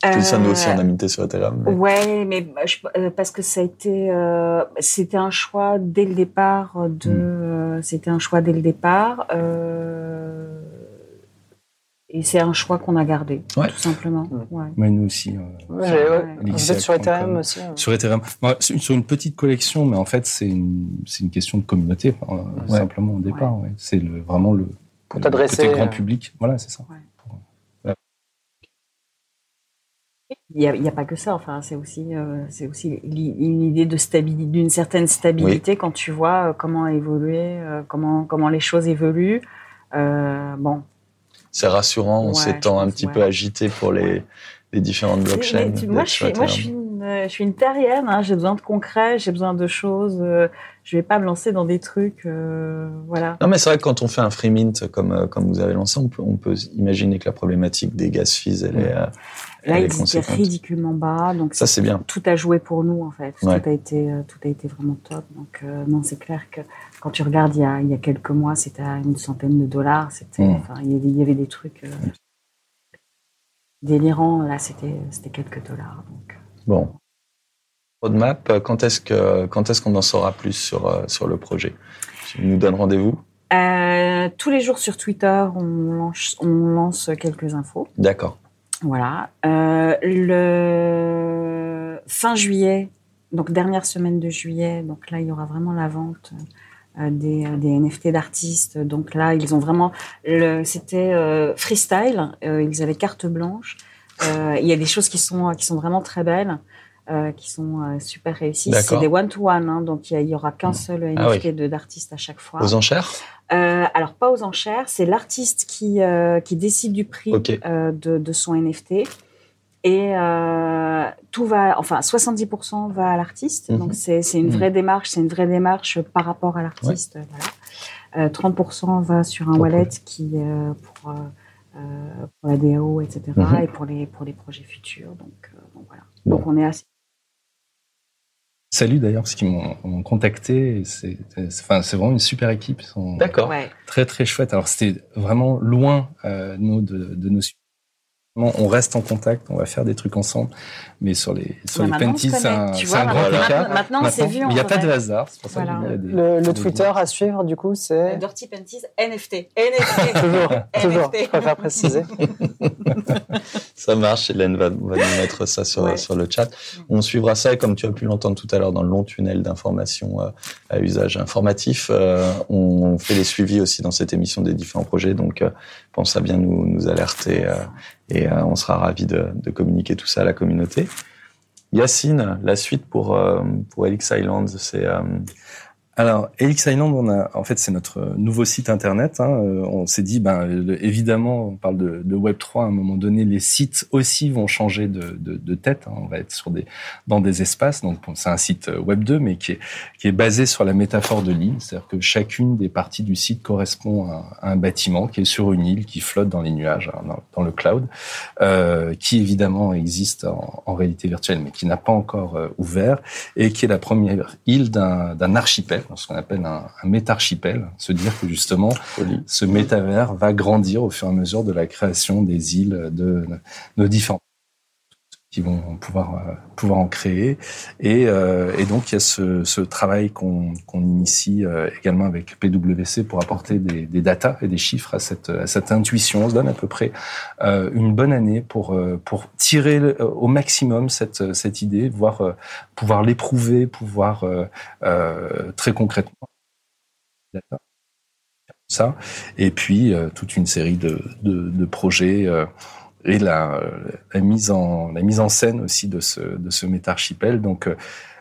Je dis ça nous aussi euh, on a minté sur Ethereum. mais- Ouais, mais je- euh, parce que ça a été, euh, c'était un choix dès le départ de, Mm. euh, c'était un choix dès le départ, euh, et c'est un choix qu'on a gardé, Ouais. tout simplement. Ouais. Mais nous aussi. euh, Ouais. Vous êtes sur Ethereum aussi hein. Sur Ethereum. Sur une petite collection, mais en fait, c'est une, c'est une question de communauté, euh, Ouais. simplement au départ. ouais. C'est le, vraiment le, Pour le côté grand euh, public. Voilà, c'est ça. Il n'y a, il y a pas que ça. Enfin, c'est aussi, euh, c'est aussi une idée de stabilité, d'une certaine stabilité quand tu vois euh, comment évoluer, euh, comment comment les choses évoluent. Euh, bon, C'est rassurant en Ouais, un petit ouais. peu agités pour les, les différentes blockchains. Tu- moi, je suis, moi, je Ethereum. suis une, je suis une terrienne. Hein, j'ai besoin de concret, j'ai besoin de choses. euh, je vais pas me lancer dans des trucs, euh, voilà. Non, mais c'est vrai que quand on fait un free mint comme, euh, comme vous avez lancé, on peut, on peut imaginer que la problématique des gas fees, elle est, euh, Là, elle est ridiculement bas, donc Ça, c'est bien. tout a joué pour nous en fait. Ouais. Tout a été, euh, tout a été vraiment top. Donc euh, non, c'est clair que quand tu regardes il y a, il y a quelques mois, c'était à une centaine de dollars. C'était, Mm. enfin, il y avait, il y avait des trucs euh, délirants. Là, c'était, c'était quelques dollars. Donc. Bon. Roadmap, euh, quand est-ce que, quand est-ce qu'on en saura plus sur, euh, sur le projet? Tu nous donnes rendez-vous? Euh, tous les jours sur Twitter, on lance, on lance quelques infos. D'accord. Voilà. Euh, le fin juillet, donc dernière semaine de juillet, donc là il y aura vraiment la vente euh, des, des NFT d'artistes. Donc là ils ont vraiment, c'était euh, freestyle. Euh, ils avaient carte blanche. Euh, il y a des choses qui sont qui sont vraiment très belles. euh, qui sont euh, super réussies. C'est des one-to-one, hein, donc il y a- il y, aura qu'un seul NFT Ah oui. de- d'artiste à chaque fois. Aux enchères? Euh, alors pas aux enchères, c'est l'artiste qui qui décide du prix de, de son NFT et euh, tout va, enfin 70% va à l'artiste, Mhm. donc c'est c'est une Mhm. vraie démarche, c'est une vraie démarche par rapport à l'artiste, voilà. Euh, 30% va sur un wallet qui euh, pour euh, euh, pour la DAO, etc. Mhm. et pour les pour les projets futurs, donc, euh, donc voilà. Bon. Donc on est assez Salut d'ailleurs, parce qu'ils m'ont contacté. C'est c'est- enfin, c'est vraiment une super équipe. D'accord. ouais. très très chouettes. Alors c'était vraiment loin euh, nous de, de nos on reste en contact, on va faire des trucs ensemble, mais sur les sur Ouais, les penties, c'est un, vois, grand maintenant- écart. maintenant- vu Il n'y a pas de hasard, c'est pour ça Voilà. des, Le, Twitter à suivre, du coup, c'est Dirty Panties NFT. NFT. toujours, toujours. NFT. Je préfère préciser. Ça marche, Hélène va, va nous mettre ça sur, Ouais. sur le chat. On suivra ça et comme tu as pu l'entendre tout à l'heure dans le long tunnel d'information euh, à usage informatif, euh, on fait les suivis aussi dans cette émission des différents projets. Donc, euh, pense à bien nous, nous alerter euh, et euh, on sera ravis de, de communiquer tout ça à la communauté. Yacine, la suite pour euh, pour Elix Island, c'est euh, Alors, Helix Island, on a, en fait, c'est notre nouveau site internet. hein. Euh, On s'est dit, ben, évidemment, on parle de, de Web 3. À un moment donné, les sites aussi vont changer de, de, de tête. hein. On va être sur des, dans des espaces. Donc, c'est un site euh, Web 2, mais qui est, qui est basé sur la métaphore de l'île. C'est-à-dire que chacune des parties du site correspond à, un bâtiment qui est sur une île, qui flotte dans les nuages, hein, dans, le cloud, euh, qui évidemment existe en, réalité virtuelle, mais qui n'a pas encore euh, ouvert et qui est la première île d'un d'un ce qu'on appelle un, un métarchipel, se dire que justement ce métavers va grandir au fur et à mesure de la création des îles de nos différents qui vont pouvoir euh, pouvoir en créer. Et, euh, et donc il y a ce, ce travail qu'on qu'on initie euh, également avec PwC pour apporter des, des datas et des chiffres à cette à cette intuition. On se donne à peu près euh, une bonne année pour euh, pour tirer au maximum cette cette idée voir euh, pouvoir l'éprouver pouvoir très concrètement. Ça. Et puis euh, toute une série de de, de projets euh, et la, la mise en la mise en scène aussi de ce de ce métarchipel. Donc euh,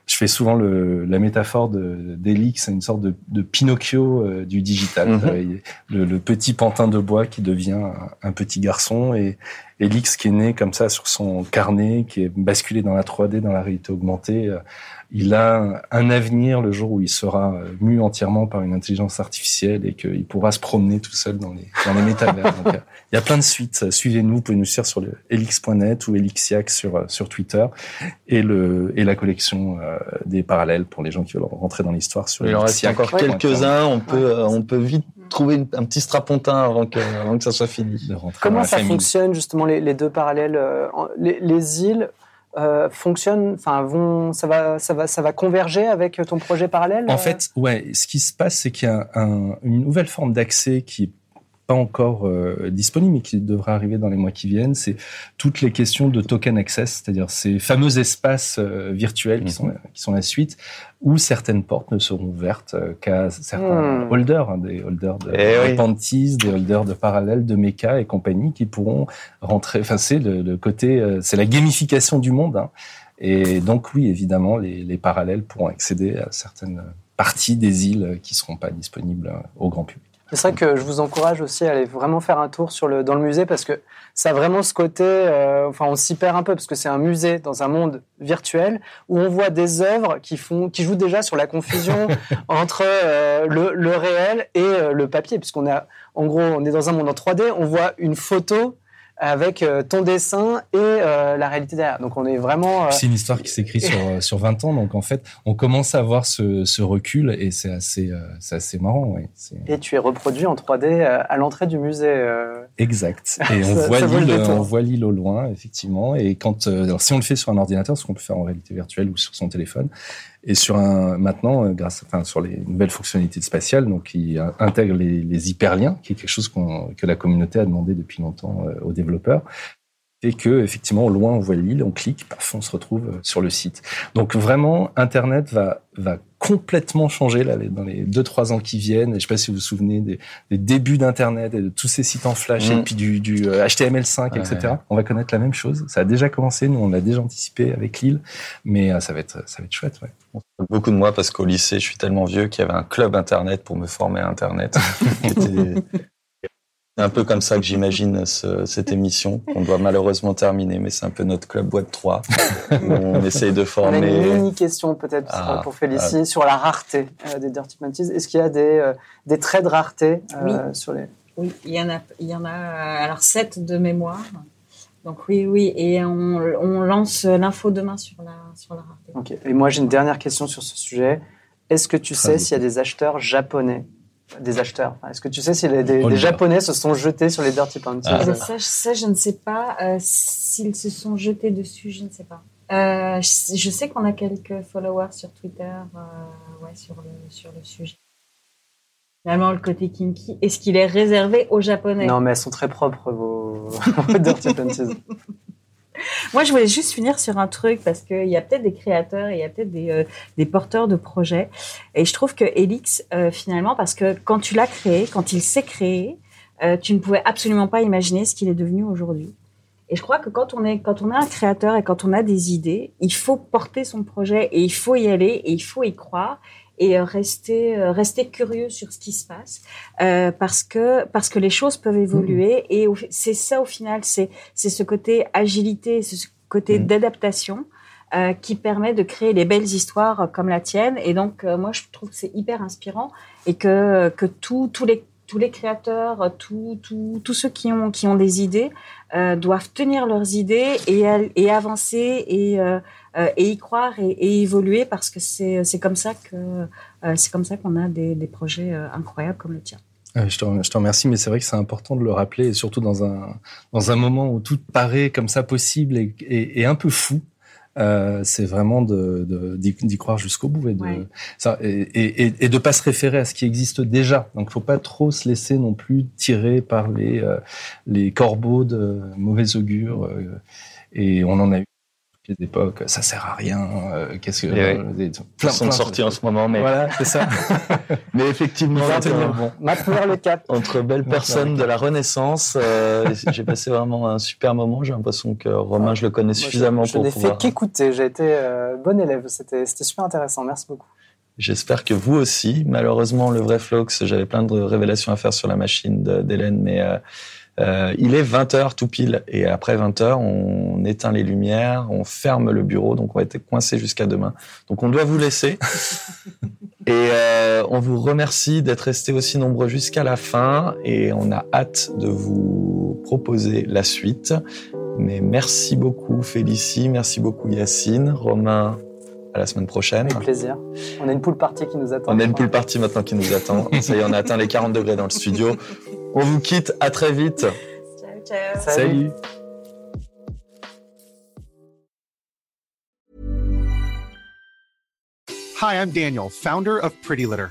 je fais souvent le, la métaphore de d'Elix, c'est une sorte de, de Pinocchio euh, du digital, Mhm. Euh, le, le petit pantin de bois qui devient un, un petit garçon et Elix qui est né comme ça sur son carnet, qui est basculé dans la 3D, dans la réalité augmentée. Euh, il a un avenir le jour où il sera euh, mu entièrement par une intelligence artificielle et qu'il pourra se promener tout seul dans les, dans les métavers. Donc, euh, il y a plein de suites. Suivez-nous, vous pouvez nous suivre sur le elix.net ou elixiac sur, euh, sur Twitter et, le, et la collection euh, des parallèles pour les gens qui veulent rentrer dans l'histoire sur Il en reste encore quelques-uns. On peut euh, on peut vite trouver une- un petit strapontin avant que avant que ça soit fini. Comment ça famille. fonctionne justement les, les deux parallèles euh, les îles euh, fonctionnent, enfin vont, ça va, ça va, ça va converger avec ton projet parallèle. En euh fait, ouais, ce qui se passe, c'est qu'il y a un- une nouvelle forme d'accès qui est pas encore euh, disponible, mais qui devrait arriver dans les mois qui viennent. C'est toutes les questions de token access, c'est-à-dire ces fameux espaces euh, virtuels qui, sont, qui sont la suite, où certaines portes ne seront ouvertes euh, qu'à certains Hmm. holders, hein, des holders de Eh oui. Repentis, des holders de parallèles, de Mecha et compagnie, qui pourront rentrer. Enfin, c'est le, le côté, euh, c'est la gamification du monde. hein. Et donc, oui, évidemment, les, les parallèles pourront accéder à certaines parties des îles qui seront pas disponibles au grand public. C'est vrai que je vous encourage aussi à aller vraiment faire un tour sur le, dans le musée parce que ça a vraiment ce côté, euh, enfin on s'y perd un peu parce que c'est un musée dans un monde virtuel où on voit des œuvres qui font, qui jouent déjà sur la confusion entre euh, le, le réel et euh, le papier puisqu'on a, en gros, on est dans un monde en 3D, on voit une photo avec euh, ton dessin et euh, la réalité derrière. Donc on est vraiment. euh, C'est une histoire qui s'écrit sur, euh, sur 20 ans, donc en fait, on commence à avoir ce, ce recul et c'est assez, euh, c'est assez marrant. Ouais. Et tu es reproduit en 3D euh, à l'entrée du musée. euh. exact. Et on Ça- voit ça l'île, on voit l'île au loin, effectivement. Et quand, euh, alors si on le fait sur un ordinateur, ce qu'on peut faire en réalité virtuelle ou sur son téléphone, et sur un maintenant, euh, grâce, enfin, sur les nouvelles fonctionnalités de spatial, donc qui euh, intègrent les, hyperliens, qui est quelque chose que la communauté a demandé depuis longtemps euh, aux développeurs. Et que effectivement, au loin, on voit l'île, on clique, paf, on se retrouve euh, sur le site. Donc vraiment, Internet va va complètement changer là, dans les deux trois ans qui viennent. Et je sais pas si vous vous souvenez des, des débuts d'Internet et de tous ces sites en Flash Mm. et puis du, du euh, HTML5, Ouais, etc. On va connaître la même chose. Ça a déjà commencé, nous on l'a déjà anticipé avec Lille, mais euh, ça va être ça va être chouette. Ouais. Beaucoup de moi parce qu'au lycée, je suis tellement vieux qu'il y avait un club internet pour me former à internet. C'est un peu comme ça que j'imagine ce- cette émission qu'on doit malheureusement terminer, mais c'est un peu notre club Web 3 où on essaye de On a une former. mini question peut-être Ah, pour Félicie sur la rareté euh, des Dirty Mantis. Est-ce qu'il y a des, euh, des traits de rareté euh, sur les Oui, il y en a, il y en a alors sept de mémoire. Donc oui, oui, et on, on lance l'info demain sur la, sur la rareté. Ok. Et moi j'ai une dernière question sur ce sujet. Est-ce que tu sais s'il y a des acheteurs japonais? Des acheteurs. Est-ce que tu sais si les, des, Oh des. Japonais se sont jetés sur les Dirty Panties Ah. Mais ça, je- ça, je ne sais pas. Euh, S'ils se sont jetés dessus, je ne sais pas. Euh, je, je sais qu'on a quelques followers sur Twitter euh, ouais, sur, le, sur le sujet. Finalement, le côté kinky, est-ce qu'il est réservé aux Japonais? Non, mais elles sont très propres, vos, vos Dirty Panties. Moi, je voulais juste finir sur un truc parce qu'il y a peut-être des créateurs et il y a peut-être des, euh, porteurs de projets. Et je trouve que Elix, euh, finalement, parce que quand tu l'as créé, quand il s'est créé, euh, tu ne pouvais absolument pas imaginer ce qu'il est devenu aujourd'hui. Et je crois que quand on est quand on est un créateur et quand on a des idées, il faut porter son projet et il faut y aller et il faut y croire et euh, rester euh, rester curieux sur ce qui se passe euh, parce que parce que les choses peuvent évoluer et c'est ça au final c'est c'est ce côté agilité ce côté Mhm. d'adaptation euh, qui permet de créer les belles histoires comme la tienne et donc euh, moi je trouve que c'est hyper inspirant et que que tous tous les tous les créateurs, tous tous tous ceux qui ont qui ont des idées euh, doivent tenir leurs idées et et avancer et euh, et y croire et, et évoluer parce que c'est c'est comme ça que euh, c'est comme ça qu'on a des, des projets euh, incroyables comme le tien. Euh, Je te, rem- je te remercie, mais c'est vrai que c'est important de le rappeler, et surtout dans un, dans un moment où tout paraît comme ça possible et, et, et un peu fou. Euh, c'est vraiment d'y croire jusqu'au bout et de Ouais. ça et, et, de pas se référer à ce qui existe déjà. Donc, faut pas trop se laisser non plus tirer par les euh, les corbeaux de mauvais augure. euh, et on en a eu les époques. Ça sert à rien. euh, Qu'est-ce que Et ouais. euh, Plein sont sortis en ce moment, mais, Voilà, c'est ça. mais effectivement, euh, tenir bon. Maintenir le cap. entre belles personnes de la Renaissance, euh, j'ai passé vraiment un super moment. J'ai l'impression que Romain, je le connais Moi, je- suffisamment je, pour n'ai pouvoir. fait qu'écouter. J'ai été euh, bon élève. C'était c'était super intéressant. Merci beaucoup. J'espère que vous aussi. Malheureusement, le vrai Flox, j'avais plein de révélations à faire sur la machine d'Hélène, mais euh, il est 20h tout pile. Et après 20h, on éteint les lumières, on ferme le bureau, donc on va être coincé jusqu'à demain. Donc on doit vous laisser. Et euh, on vous remercie d'être restés aussi nombreux jusqu'à la fin. Et on a hâte de vous proposer la suite. Mais merci beaucoup Félicie, merci beaucoup Yacine, Romain, à la semaine prochaine. Avec plaisir. On a une pool party qui nous attend. On a une pool party maintenant qui nous attend. Ça y est, on a atteint les 40 degrés dans le studio. On vous quitte. À très vite. Ciao ciao. Salut. Hi, I'm Daniel, founder of Pretty Litter.